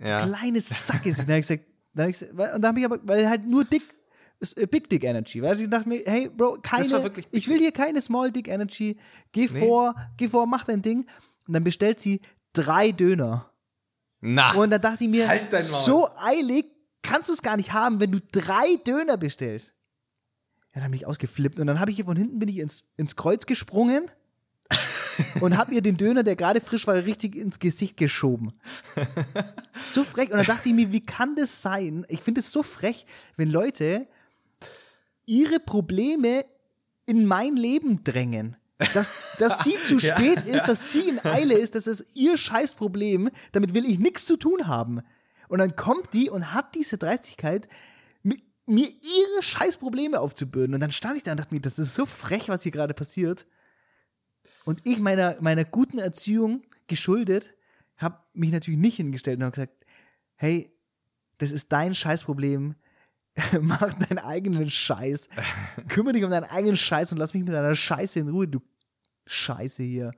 Ja. kleine Sacke. Dann habe ich gesagt, dann hab ich, und habe ich aber, weil halt nur dick, ist, äh, Big Dick Energy, weil ich dachte mir, hey Bro, keine, ich will hier keine Small Dick Energy, geh Nee. vor, geh vor, mach dein Ding. Und dann bestellt sie drei Döner. Na. Und dann dachte ich mir, Halt so eilig kannst du es gar nicht haben, wenn du drei Döner bestellst. Ja, dann bin ich ausgeflippt und dann habe ich hier von hinten bin ich ins, ins Kreuz gesprungen und habe mir den Döner, der gerade frisch war, richtig ins Gesicht geschoben. [LAUGHS] So frech. Und dann dachte ich mir, wie kann das sein? Ich finde es so frech, wenn Leute ihre Probleme in mein Leben drängen. Dass, dass sie [LAUGHS] zu Ja. spät ist, dass sie in Eile ist, das ist ihr Scheißproblem, damit will ich nichts zu tun haben. Und dann kommt die und hat diese Dreistigkeit, mi- mir ihre Scheißprobleme aufzubürden. Und dann stand ich da und dachte mir, das ist so frech, was hier gerade passiert. Und ich meiner, meiner guten Erziehung geschuldet, habe mich natürlich nicht hingestellt und habe gesagt, hey, das ist dein Scheißproblem. [LAUGHS] Mach deinen eigenen Scheiß. [LAUGHS] Kümmere dich um deinen eigenen Scheiß und lass mich mit deiner Scheiße in Ruhe, du Scheiße hier.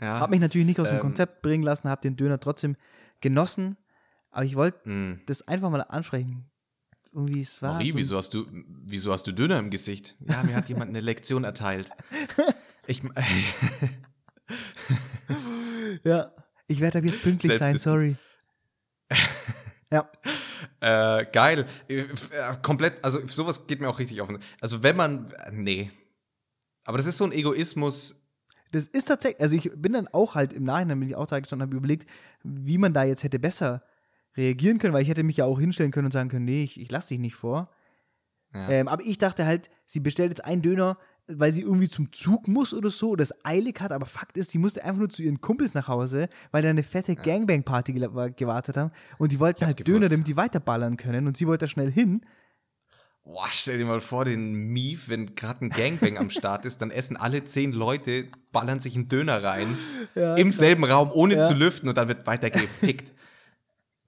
ja. Hab mich natürlich nicht aus dem Ähm. Konzept bringen lassen, hab den Döner trotzdem genossen. Aber ich wollte Mm. das einfach mal ansprechen. Irgendwie, es war. Marie, so, wieso hast du, wieso hast du Döner im Gesicht? Ja, mir hat jemand eine Lektion erteilt. [LAUGHS] Ich, [LAUGHS] ja, ich werde ab jetzt pünktlich Setz sein, sorry. [LAUGHS] ja, äh, geil. Äh, äh, komplett, also sowas geht mir auch richtig auf. Also wenn man, äh, nee. Aber das ist so ein Egoismus. das ist tatsächlich. Also, ich bin dann auch halt im Nachhinein, bin ich auch da gestanden und habe überlegt, wie man da jetzt hätte besser reagieren können, weil ich hätte mich ja auch hinstellen können und sagen können, nee, ich, ich lasse dich nicht vor. Ja. Ähm, aber ich dachte halt, sie bestellt jetzt einen Döner, weil sie irgendwie zum Zug muss oder so oder es eilig hat, aber Fakt ist, sie musste einfach nur zu ihren Kumpels nach Hause, weil da eine fette Gangbang-Party gel- gewartet haben und die wollten halt Döner, gewusst. damit die weiterballern können und sie wollte da schnell hin. Boah, stell dir mal vor, den Mief, wenn gerade ein Gangbang am Start ist, dann essen alle zehn Leute, ballern sich einen Döner rein, im selben Raum, ohne Ja. zu lüften und dann wird weiter gefickt.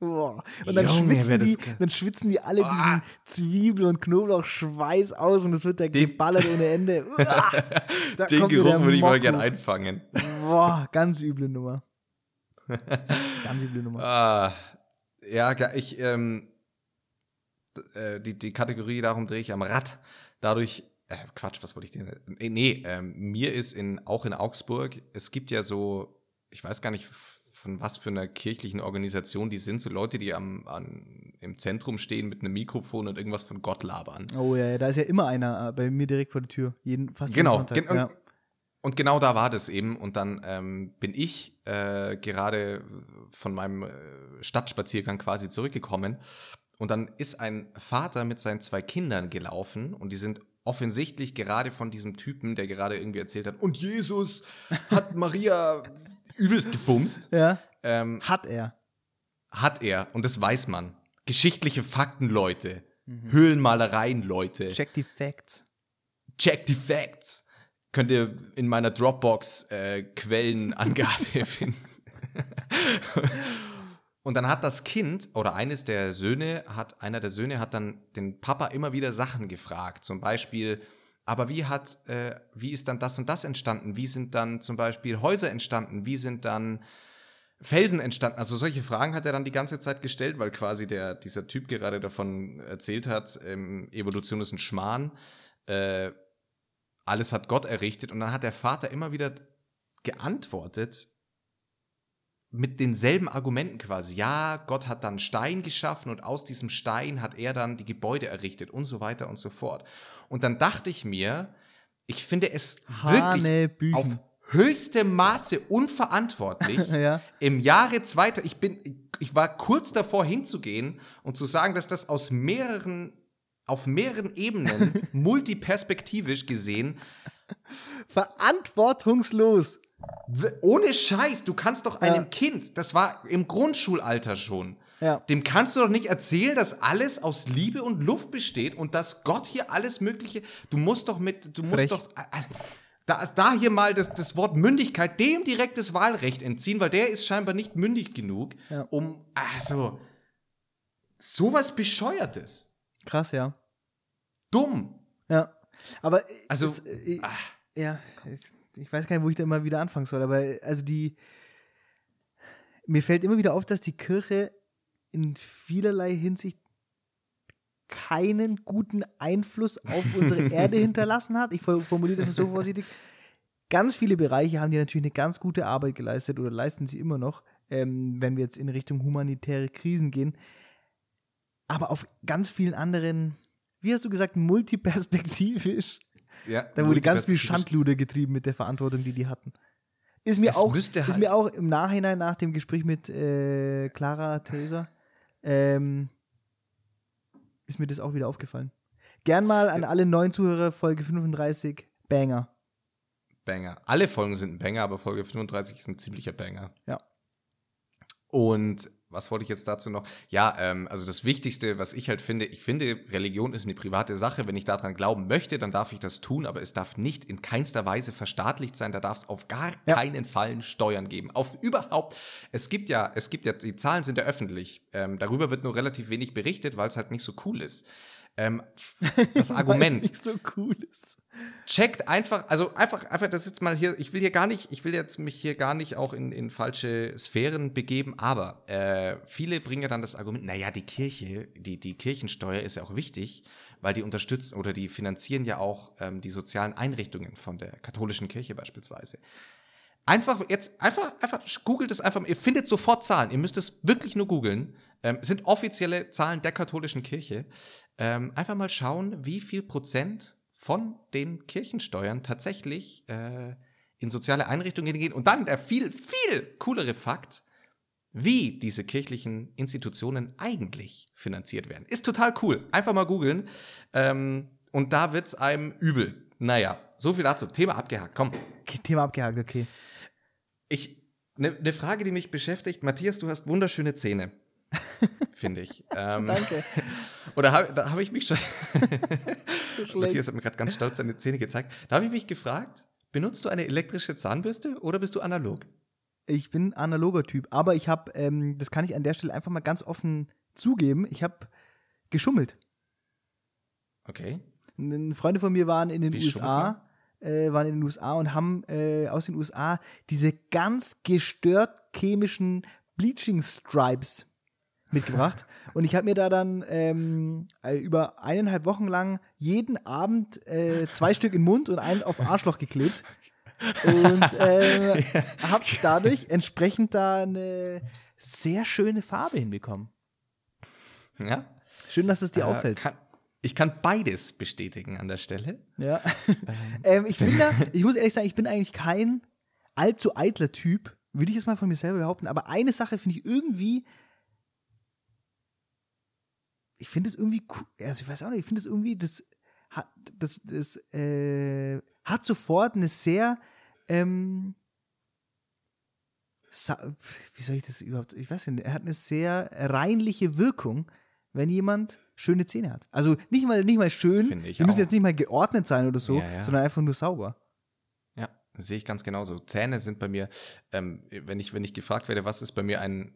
Boah. Und dann, Junge, schwitzen die, dann schwitzen die alle Ah. diesen Zwiebel- und Knoblauchschweiß aus und es wird da geballert ohne Ende. [LAUGHS] Da Den Geruch würde ich mal hoch. einfangen. Boah, ganz üble Nummer. [LAUGHS] ganz üble Nummer. Ah, ja, ich, ähm, äh, die, die Kategorie, darum drehe ich am Rad. Dadurch, äh, Quatsch, was wollte ich denn? Nee, nee ähm, mir ist in, auch in Augsburg, es gibt ja so, ich weiß gar nicht, von was für einer kirchlichen Organisation die sind, so Leute, die am, an, im Zentrum stehen mit einem Mikrofon und irgendwas von Gott labern. Oh ja, ja, da ist ja immer einer äh, bei mir direkt vor der Tür. Jeden, fast Genau, jeden Sonntag. gen- ja. Und genau da war das eben. Und dann ähm, bin ich äh, gerade von meinem äh, Stadtspaziergang quasi zurückgekommen. Und dann ist ein Vater mit seinen zwei Kindern gelaufen und die sind offensichtlich gerade von diesem Typen, der gerade irgendwie erzählt hat, und Jesus hat Maria übelst gebumst, ja. ähm, Hat er. hat er, und das weiß man. Geschichtliche Fakten, Leute. Höhlenmalereien, Leute. Check die Facts. Check die Facts. Könnt ihr in meiner Dropbox äh, Quellenangabe [LAUGHS] finden. Und dann hat das Kind oder eines der Söhne hat, einer der Söhne hat dann den Papa immer wieder Sachen gefragt. Zum Beispiel, aber wie hat, äh, wie ist dann das und das entstanden? Wie sind dann zum Beispiel Häuser entstanden? Wie sind dann Felsen entstanden? Also solche Fragen hat er dann die ganze Zeit gestellt, weil quasi der, dieser Typ gerade davon erzählt hat, ähm, Evolution ist ein Schmarrn. Äh, alles hat Gott errichtet. Und dann hat der Vater immer wieder geantwortet mit denselben Argumenten quasi. Ja, Gott hat dann Stein geschaffen und aus diesem Stein hat er dann die Gebäude errichtet und so weiter und so fort. Und dann dachte ich mir, ich finde es wirklich auf höchstem Maße unverantwortlich, [LAUGHS] Ja. im Jahre zweiter, ich bin, ich war kurz davor hinzugehen und zu sagen, dass das aus mehreren, auf mehreren Ebenen, [LAUGHS] multiperspektivisch gesehen, Verantwortungslos. Ohne Scheiß, du kannst doch einem Ja. Kind, das war im Grundschulalter schon, Ja. dem kannst du doch nicht erzählen, dass alles aus Liebe und Luft besteht und dass Gott hier alles Mögliche, du musst doch mit, du musst Frech. doch, äh, äh, da, da hier mal das, das Wort Mündigkeit dem direkt das Wahlrecht entziehen, weil der ist scheinbar nicht mündig genug, Ja. um, also, sowas Bescheuertes. Krass, ja. Dumm. Ja. Aber Also, es, äh, ah. ja, es, ich weiß gar nicht, wo ich da immer wieder anfangen soll, aber also die mir fällt immer wieder auf, dass die Kirche in vielerlei Hinsicht keinen guten Einfluss auf unsere [LAUGHS] Erde hinterlassen hat. Ich for- formuliere das mal so vorsichtig. Ganz viele Bereiche haben die natürlich eine ganz gute Arbeit geleistet oder leisten sie immer noch, ähm, wenn wir jetzt in Richtung humanitäre Krisen gehen. Aber auf ganz vielen anderen, wie hast du gesagt, multiperspektivisch, Ja, da wurde ganz viel. Schandluder getrieben mit der Verantwortung, die die hatten. Ist mir, auch, müsste ist halt- mir auch im Nachhinein nach dem Gespräch mit äh, Clara Theresa, ähm, ist mir das auch wieder aufgefallen. Gern mal an alle neuen Zuhörer, Folge 35, Banger. Banger. Alle Folgen sind ein Banger, aber Folge 35 ist ein ziemlicher Banger. Ja. Und was wollte ich jetzt dazu noch? Ja, ähm, also das Wichtigste, was ich halt finde, ich finde, Religion ist eine private Sache. Wenn ich daran glauben möchte, dann darf ich das tun, aber es darf nicht in keinster Weise verstaatlicht sein. Da darf es auf gar Ja. keinen Fall Steuern geben. Auf überhaupt. Es gibt ja, es gibt ja, die Zahlen sind ja öffentlich. Ähm, darüber wird nur relativ wenig berichtet, weil es halt nicht so cool ist. Ähm, [LAUGHS] das Argument nicht so cool ist. checkt einfach, also einfach, einfach das jetzt mal hier, ich will hier gar nicht, ich will jetzt mich hier gar nicht auch in, in falsche Sphären begeben, aber äh, viele bringen ja dann das Argument, naja, die Kirche, die, die Kirchensteuer ist ja auch wichtig, weil die unterstützen oder die finanzieren ja auch ähm, die sozialen Einrichtungen von der katholischen Kirche beispielsweise. Einfach jetzt, einfach, einfach, googelt es einfach, ihr findet sofort Zahlen, ihr müsst es wirklich nur googeln. Ähm, es sind offizielle Zahlen der katholischen Kirche. Ähm, einfach mal schauen, wie viel Prozent von den Kirchensteuern tatsächlich äh, in soziale Einrichtungen gehen. Und dann der viel, viel coolere Fakt, wie diese kirchlichen Institutionen eigentlich finanziert werden. Ist total cool. Einfach mal googeln. Ähm, und da wird's einem übel. Naja, so viel dazu. Thema abgehakt. Komm. Thema abgehakt, okay. Ich, eine ne Frage, die mich beschäftigt. Matthias, du hast wunderschöne Zähne. [LAUGHS] Finde ich. Ähm, Danke. [LAUGHS] Oder hab, da habe ich mich schon. [LAUGHS] So. Matthias hat mir gerade ganz stolz seine Zähne gezeigt. Da habe ich mich gefragt: Benutzt du eine elektrische Zahnbürste oder bist du analog? Ich bin analoger Typ, aber ich habe, ähm, das kann ich an der Stelle einfach mal ganz offen zugeben, ich habe geschummelt. Okay. Freunde von mir waren in den Wie USA, äh, waren in den USA und haben äh, aus den USA diese ganz gestört chemischen Bleaching Stripes mitgebracht. und ich habe mir da dann ähm, äh, über eineinhalb Wochen lang jeden Abend äh, zwei Stück in den Mund und einen auf Arschloch geklebt. Und äh, [LAUGHS] habe dadurch entsprechend da eine sehr schöne Farbe hinbekommen. Ja. Schön, dass es dir Äh, auffällt. Kann, ich kann beides bestätigen an der Stelle. Ja. [LAUGHS] ähm, ich bin da, ich muss ehrlich sagen, ich bin eigentlich kein allzu eitler Typ, würde ich jetzt mal von mir selber behaupten. Aber eine Sache finde ich irgendwie, ich finde es irgendwie, cool, also ich weiß auch nicht, ich finde es irgendwie, das hat, das, das, äh, hat sofort eine sehr, ähm, wie soll ich das überhaupt, ich weiß nicht, er hat eine sehr reinliche Wirkung, wenn jemand schöne Zähne hat. Also nicht mal, nicht mal schön, die müssen jetzt nicht mal geordnet sein oder so, Ja, ja. sondern einfach nur sauber. Ja, sehe ich ganz genauso. Zähne sind bei mir, ähm, wenn, ich, wenn ich gefragt werde, was ist bei mir ein,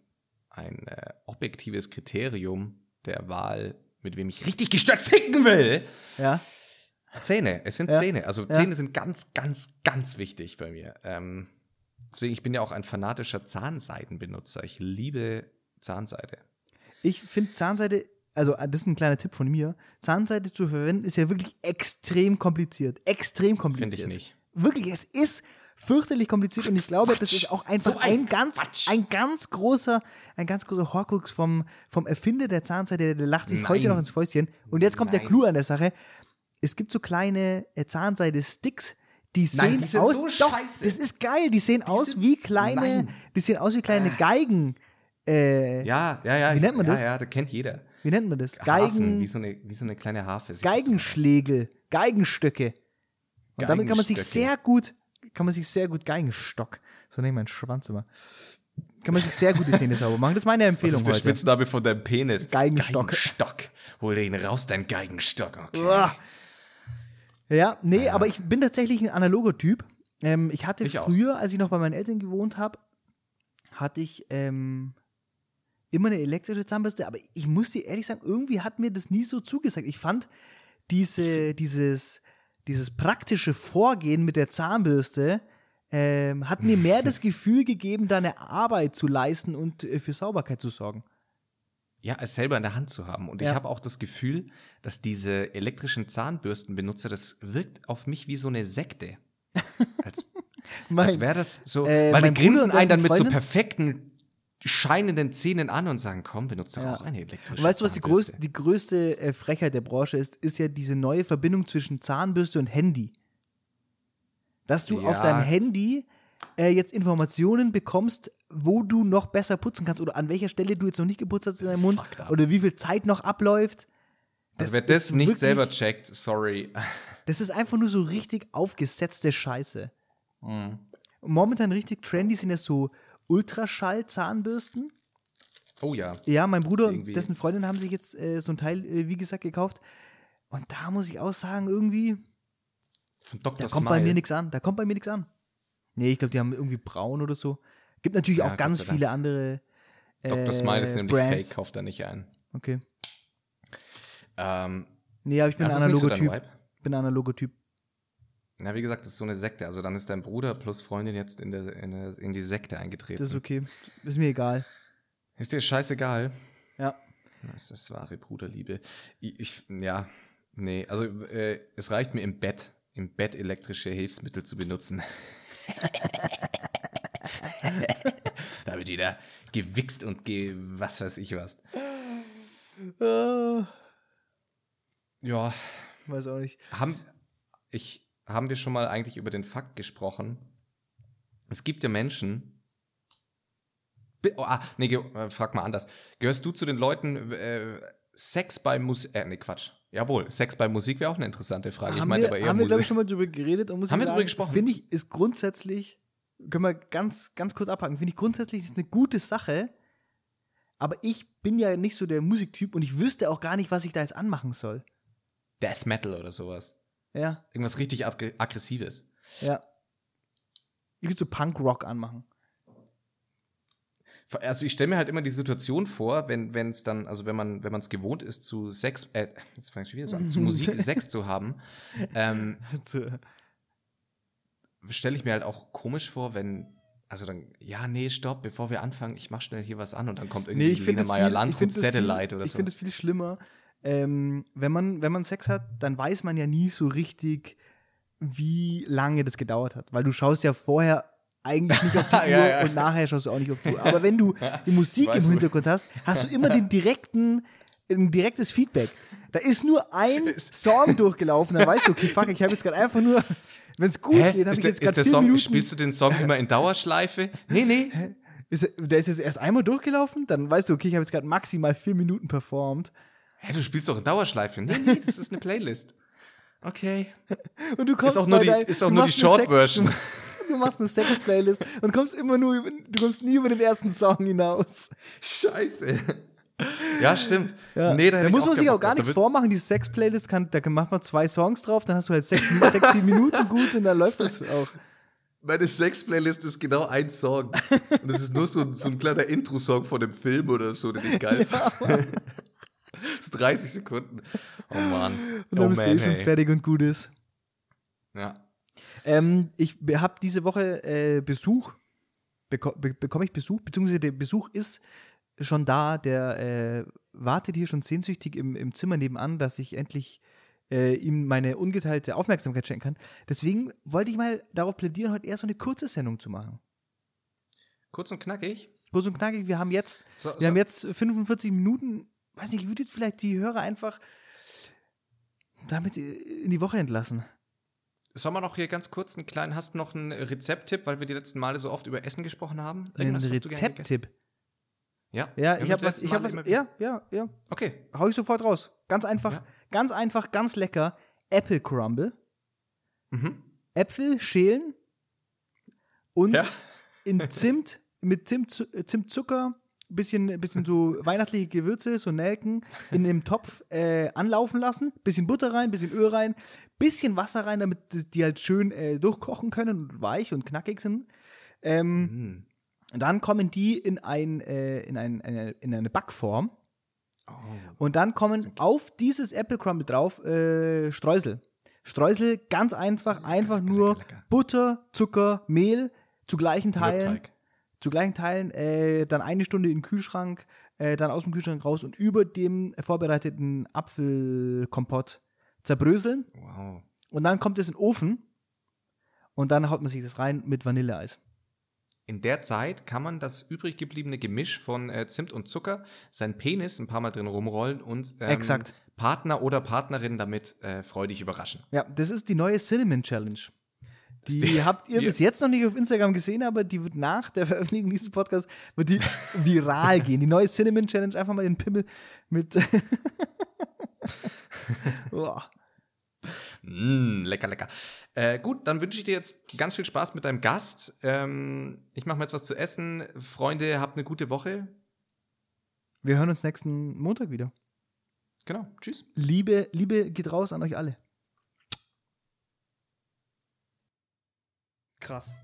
ein äh, objektives Kriterium der Wahl, mit wem ich richtig gestört ficken will, Ja. Zähne. Es sind Ja. Zähne. Also Ja. Zähne sind ganz, ganz, ganz wichtig bei mir. Ähm, deswegen, ich bin ja auch ein fanatischer Zahnseidenbenutzer. Ich liebe Zahnseide. Ich finde Zahnseide, also das ist ein kleiner Tipp von mir, Zahnseide zu verwenden ist ja wirklich extrem kompliziert. Extrem Finde kompliziert. ich nicht. Wirklich, es ist fürchterlich kompliziert und ich glaube, das Quatsch. ist auch einfach So ein ein, ganz, Quatsch. ein ganz großer, ein ganz großer Horcrux vom, vom Erfinder der Zahnseide, der lacht sich Nein. heute noch ins Fäustchen. Und jetzt kommt der Nein. Clou an der Sache. Es gibt so kleine äh, Zahnseide-Sticks, die sehen, Nein, die sind aus. so doch, scheiße. das ist geil. Die sehen aus sind- wie kleine, Nein. die sehen aus wie kleine Geigen. Äh, Ja, ja, ja. Wie nennt man ja, das? Ja, das kennt jeder. Wie nennt man das? Hafen, Geigen, wie so eine, wie so eine kleine Harfe. Geigenschlägel, Geigenstöcke. Und damit kann man sich sehr gut, kann man sich sehr gut Geigenstock, so nenne ich meinen Schwanz immer, kann man sich sehr gut die Zähne sauber machen. Das ist meine Empfehlung ist der heute. Spitzname von deinem Penis? Geigenstock. Geigenstock. Hol ihn raus, dein Geigenstock. Okay. Uah. Ja, nee, aber ich bin tatsächlich ein analoger Typ. Ähm, ich hatte Ich auch. früher, als ich noch bei meinen Eltern gewohnt habe, hatte ich ähm, immer eine elektrische Zahnbürste, aber ich muss dir ehrlich sagen, irgendwie hat mir das nie so zugesagt. Ich fand diese, dieses, dieses praktische Vorgehen mit der Zahnbürste ähm, hat mir mehr das [LAUGHS] Gefühl gegeben, da eine Arbeit zu leisten und äh, für Sauberkeit zu sorgen. Ja, es selber in der Hand zu haben. Und ich Ja. habe auch das Gefühl, dass diese elektrischen Zahnbürstenbenutzer, das wirkt auf mich wie so eine Sekte. [LAUGHS] Als, als wäre das so, äh, weil die grinsen einen dann mit so Freundin- perfekten, scheinenden Zähnen an und sagen, komm, benutze doch Ja. auch eine elektrische Und weißt du, was die, größte, die größte äh, Frechheit der Branche ist? Ist ja diese neue Verbindung zwischen Zahnbürste und Handy. Dass du auf Ja. deinem Handy äh, jetzt Informationen bekommst, wo du noch besser putzen kannst oder an welcher Stelle du jetzt noch nicht geputzt hast in deinem Mund oder wie viel Zeit noch abläuft. Also wer das nicht wirklich- selber checkt, sorry. [LAUGHS] Das ist einfach nur so richtig aufgesetzte Scheiße. Mhm. Momentan richtig trendy sind ja so Ultraschall-Zahnbürsten. Oh ja. Ja, mein Bruder und dessen Freundin haben sich jetzt äh, so ein Teil, äh, wie gesagt, gekauft. Und da muss ich auch sagen, irgendwie, Von Dr. da kommt bei mir nichts an. Da kommt bei mir nichts an. Nee, ich glaube, die haben irgendwie braun oder so. Gibt natürlich Ja, auch ganz viele andere äh, Dr. Smile ist nämlich Brands. fake, kauft da nicht ein. Okay. Ähm, Nee, aber ich bin ein ist nicht so analoger dein Typ. Vibe? Bin ein analoger Typ. Na, wie gesagt, das ist so eine Sekte. Also dann ist dein Bruder plus Freundin jetzt in, der, in, der, in die Sekte eingetreten. Das ist okay. Ist mir egal. Ist dir scheißegal? Ja. Das ist wahre Bruderliebe. Ich, ich ja, nee, also äh, es reicht mir im Bett, im Bett elektrische Hilfsmittel zu benutzen. da wird wieder gewichst und ge was weiß ich was. Äh, Ja, weiß auch nicht. haben, ich, haben wir schon mal eigentlich über den Fakt gesprochen? Es gibt ja Menschen. Oh, ah, nee, äh, frag mal anders. Gehörst du zu den Leuten, äh, Sex bei Musik. Äh, nee, Quatsch. Jawohl, Sex bei Musik wäre auch eine interessante Frage. ich haben meinte wir, aber eher haben wir glaube ich, schon mal drüber geredet und muss Haben ich wir drüber sagen, gesprochen? Finde ich, ist grundsätzlich, können wir ganz, ganz kurz abhaken, finde ich grundsätzlich ist eine gute Sache, aber ich bin ja nicht so der Musiktyp und ich wüsste auch gar nicht, was ich da jetzt anmachen soll. Death Metal oder sowas. Ja, Irgendwas richtig ag Aggressives. ja. Ich würde so Punk-Rock anmachen. Also ich stelle mir halt immer die Situation vor, wenn es dann, also wenn man, wenn man es gewohnt ist, zu Sex, äh, jetzt fange ich wieder so an, zu Musik [LAUGHS] Sex zu haben, ähm, [LAUGHS] stelle ich mir halt auch komisch vor, wenn, also dann, ja, nee, stopp, bevor wir anfangen, ich mach schnell hier was an und dann kommt irgendwie Nee, ich finde Lena Meyer ich Landrut find das, viel, Satellite oder ich so. find das viel schlimmer. Ähm, wenn, man, wenn man Sex hat, dann weiß man ja nie so richtig, wie lange das gedauert hat. Weil du schaust ja vorher eigentlich nicht auf die [LAUGHS] Uhr Ja, ja. und nachher schaust du auch nicht auf die Uhr. Aber wenn du [LAUGHS] die Musik im Hintergrund hast, hast du immer [LAUGHS] den direkten, ein direktes Feedback. Da ist nur ein Song durchgelaufen, dann weißt du, okay, fuck, ich habe jetzt gerade einfach nur, wenn es gut Hä? geht, habe ich jetzt gerade Song, Minuten. spielst du den Song immer in Dauerschleife? Nee, nee. Ist, der ist jetzt erst einmal durchgelaufen, dann weißt du, okay, ich habe jetzt gerade maximal vier Minuten performt. Hä, du spielst doch in Dauerschleife. Nee, [LAUGHS] nee, das ist eine Playlist. Okay. Und du kommst Ist auch nur die, dein- ist auch du nur die machst eine Short Version. Du, [LAUGHS] du machst eine Sex-Playlist und kommst immer nur, über, du kommst nie über den ersten Song hinaus. Scheiße. Ja, stimmt. Ja. Nee, da, da muss man sich auch gar nichts vormachen. Die Sex-Playlist, kann, da macht man zwei Songs drauf, dann hast du halt sechs, sechs sieben Minuten gut und dann läuft das auch. Meine Sex-Playlist ist genau ein Song. Und das ist nur so, ein- so ein kleiner Intro-Song von dem Film oder so, den ich geil [LAUGHS] fand. Das [LAUGHS] ist 30 Sekunden. Oh Mann. Und dann oh bist du eh man, schon ey. fertig und gut ist. Ja. Ähm, ich habe diese Woche äh, Besuch. Beko be bekomme ich Besuch? Beziehungsweise der Besuch ist schon da. Der äh, wartet hier schon sehnsüchtig im, im Zimmer nebenan, dass ich endlich äh, ihm meine ungeteilte Aufmerksamkeit schenken kann. Deswegen wollte ich mal darauf plädieren, heute eher so eine kurze Sendung zu machen. Kurz und knackig. Kurz und knackig, wir haben jetzt, So, wir so. haben jetzt 45 Minuten. Weiß nicht, ich würde jetzt vielleicht die Hörer einfach damit in die Woche entlassen. Sollen wir noch hier ganz kurz einen kleinen, hast du noch einen Rezepttipp, weil wir die letzten Male so oft über Essen gesprochen haben? Ein Irgendwas, gegessen- Rezepttipp. Ja, Ja, ich habe was, ich habe Mal was, ja, ja, ja. Okay. Hau ich sofort raus. Ganz einfach, Ja. ganz einfach, ganz lecker. Apple Crumble. Mhm. Äpfel schälen und Ja. in [LAUGHS] Zimt, mit Zimt, äh, Zimtzucker, bisschen, bisschen so weihnachtliche Gewürze, so Nelken, in dem Topf äh, anlaufen lassen. Bisschen Butter rein, bisschen Öl rein, bisschen Wasser rein, damit die- halt schön äh, durchkochen können und weich und knackig sind. Ähm, Mhm. dann kommen die in, ein, äh, in, ein, eine, in eine Backform. Oh. Und dann kommen auf dieses Apple Crumble drauf äh, Streusel. Streusel ganz einfach, einfach lecker, nur lecker, lecker. Butter, Zucker, Mehl zu gleichen Teilen. Mürbteig. Zu gleichen Teilen, äh, dann eine Stunde in den Kühlschrank, äh, dann aus dem Kühlschrank raus und über dem vorbereiteten Apfelkompott zerbröseln. Wow. Und dann kommt es in den Ofen und dann haut man sich das rein mit Vanilleeis. In der Zeit kann man das übrig gebliebene Gemisch von äh, Zimt und Zucker, seinen Penis ein paar Mal drin rumrollen und ähm, Exakt. Partner oder Partnerin damit äh, freudig überraschen. Ja, das ist die neue Cinnamon Challenge. Die, die- habt ihr bis jetzt noch nicht auf Instagram gesehen, aber die wird nach der Veröffentlichung dieses Podcasts wird die viral gehen. Die neue Cinnamon Challenge, einfach mal den Pimmel mit. [LAUGHS] Boah. Mm, lecker, lecker. Äh, gut, dann wünsche ich dir jetzt ganz viel Spaß mit deinem Gast. Ähm, ich mache mir jetzt was zu essen. Freunde, habt eine gute Woche. Wir hören uns nächsten Montag wieder. Genau. Tschüss. Liebe, Liebe geht raus an euch alle. Krass.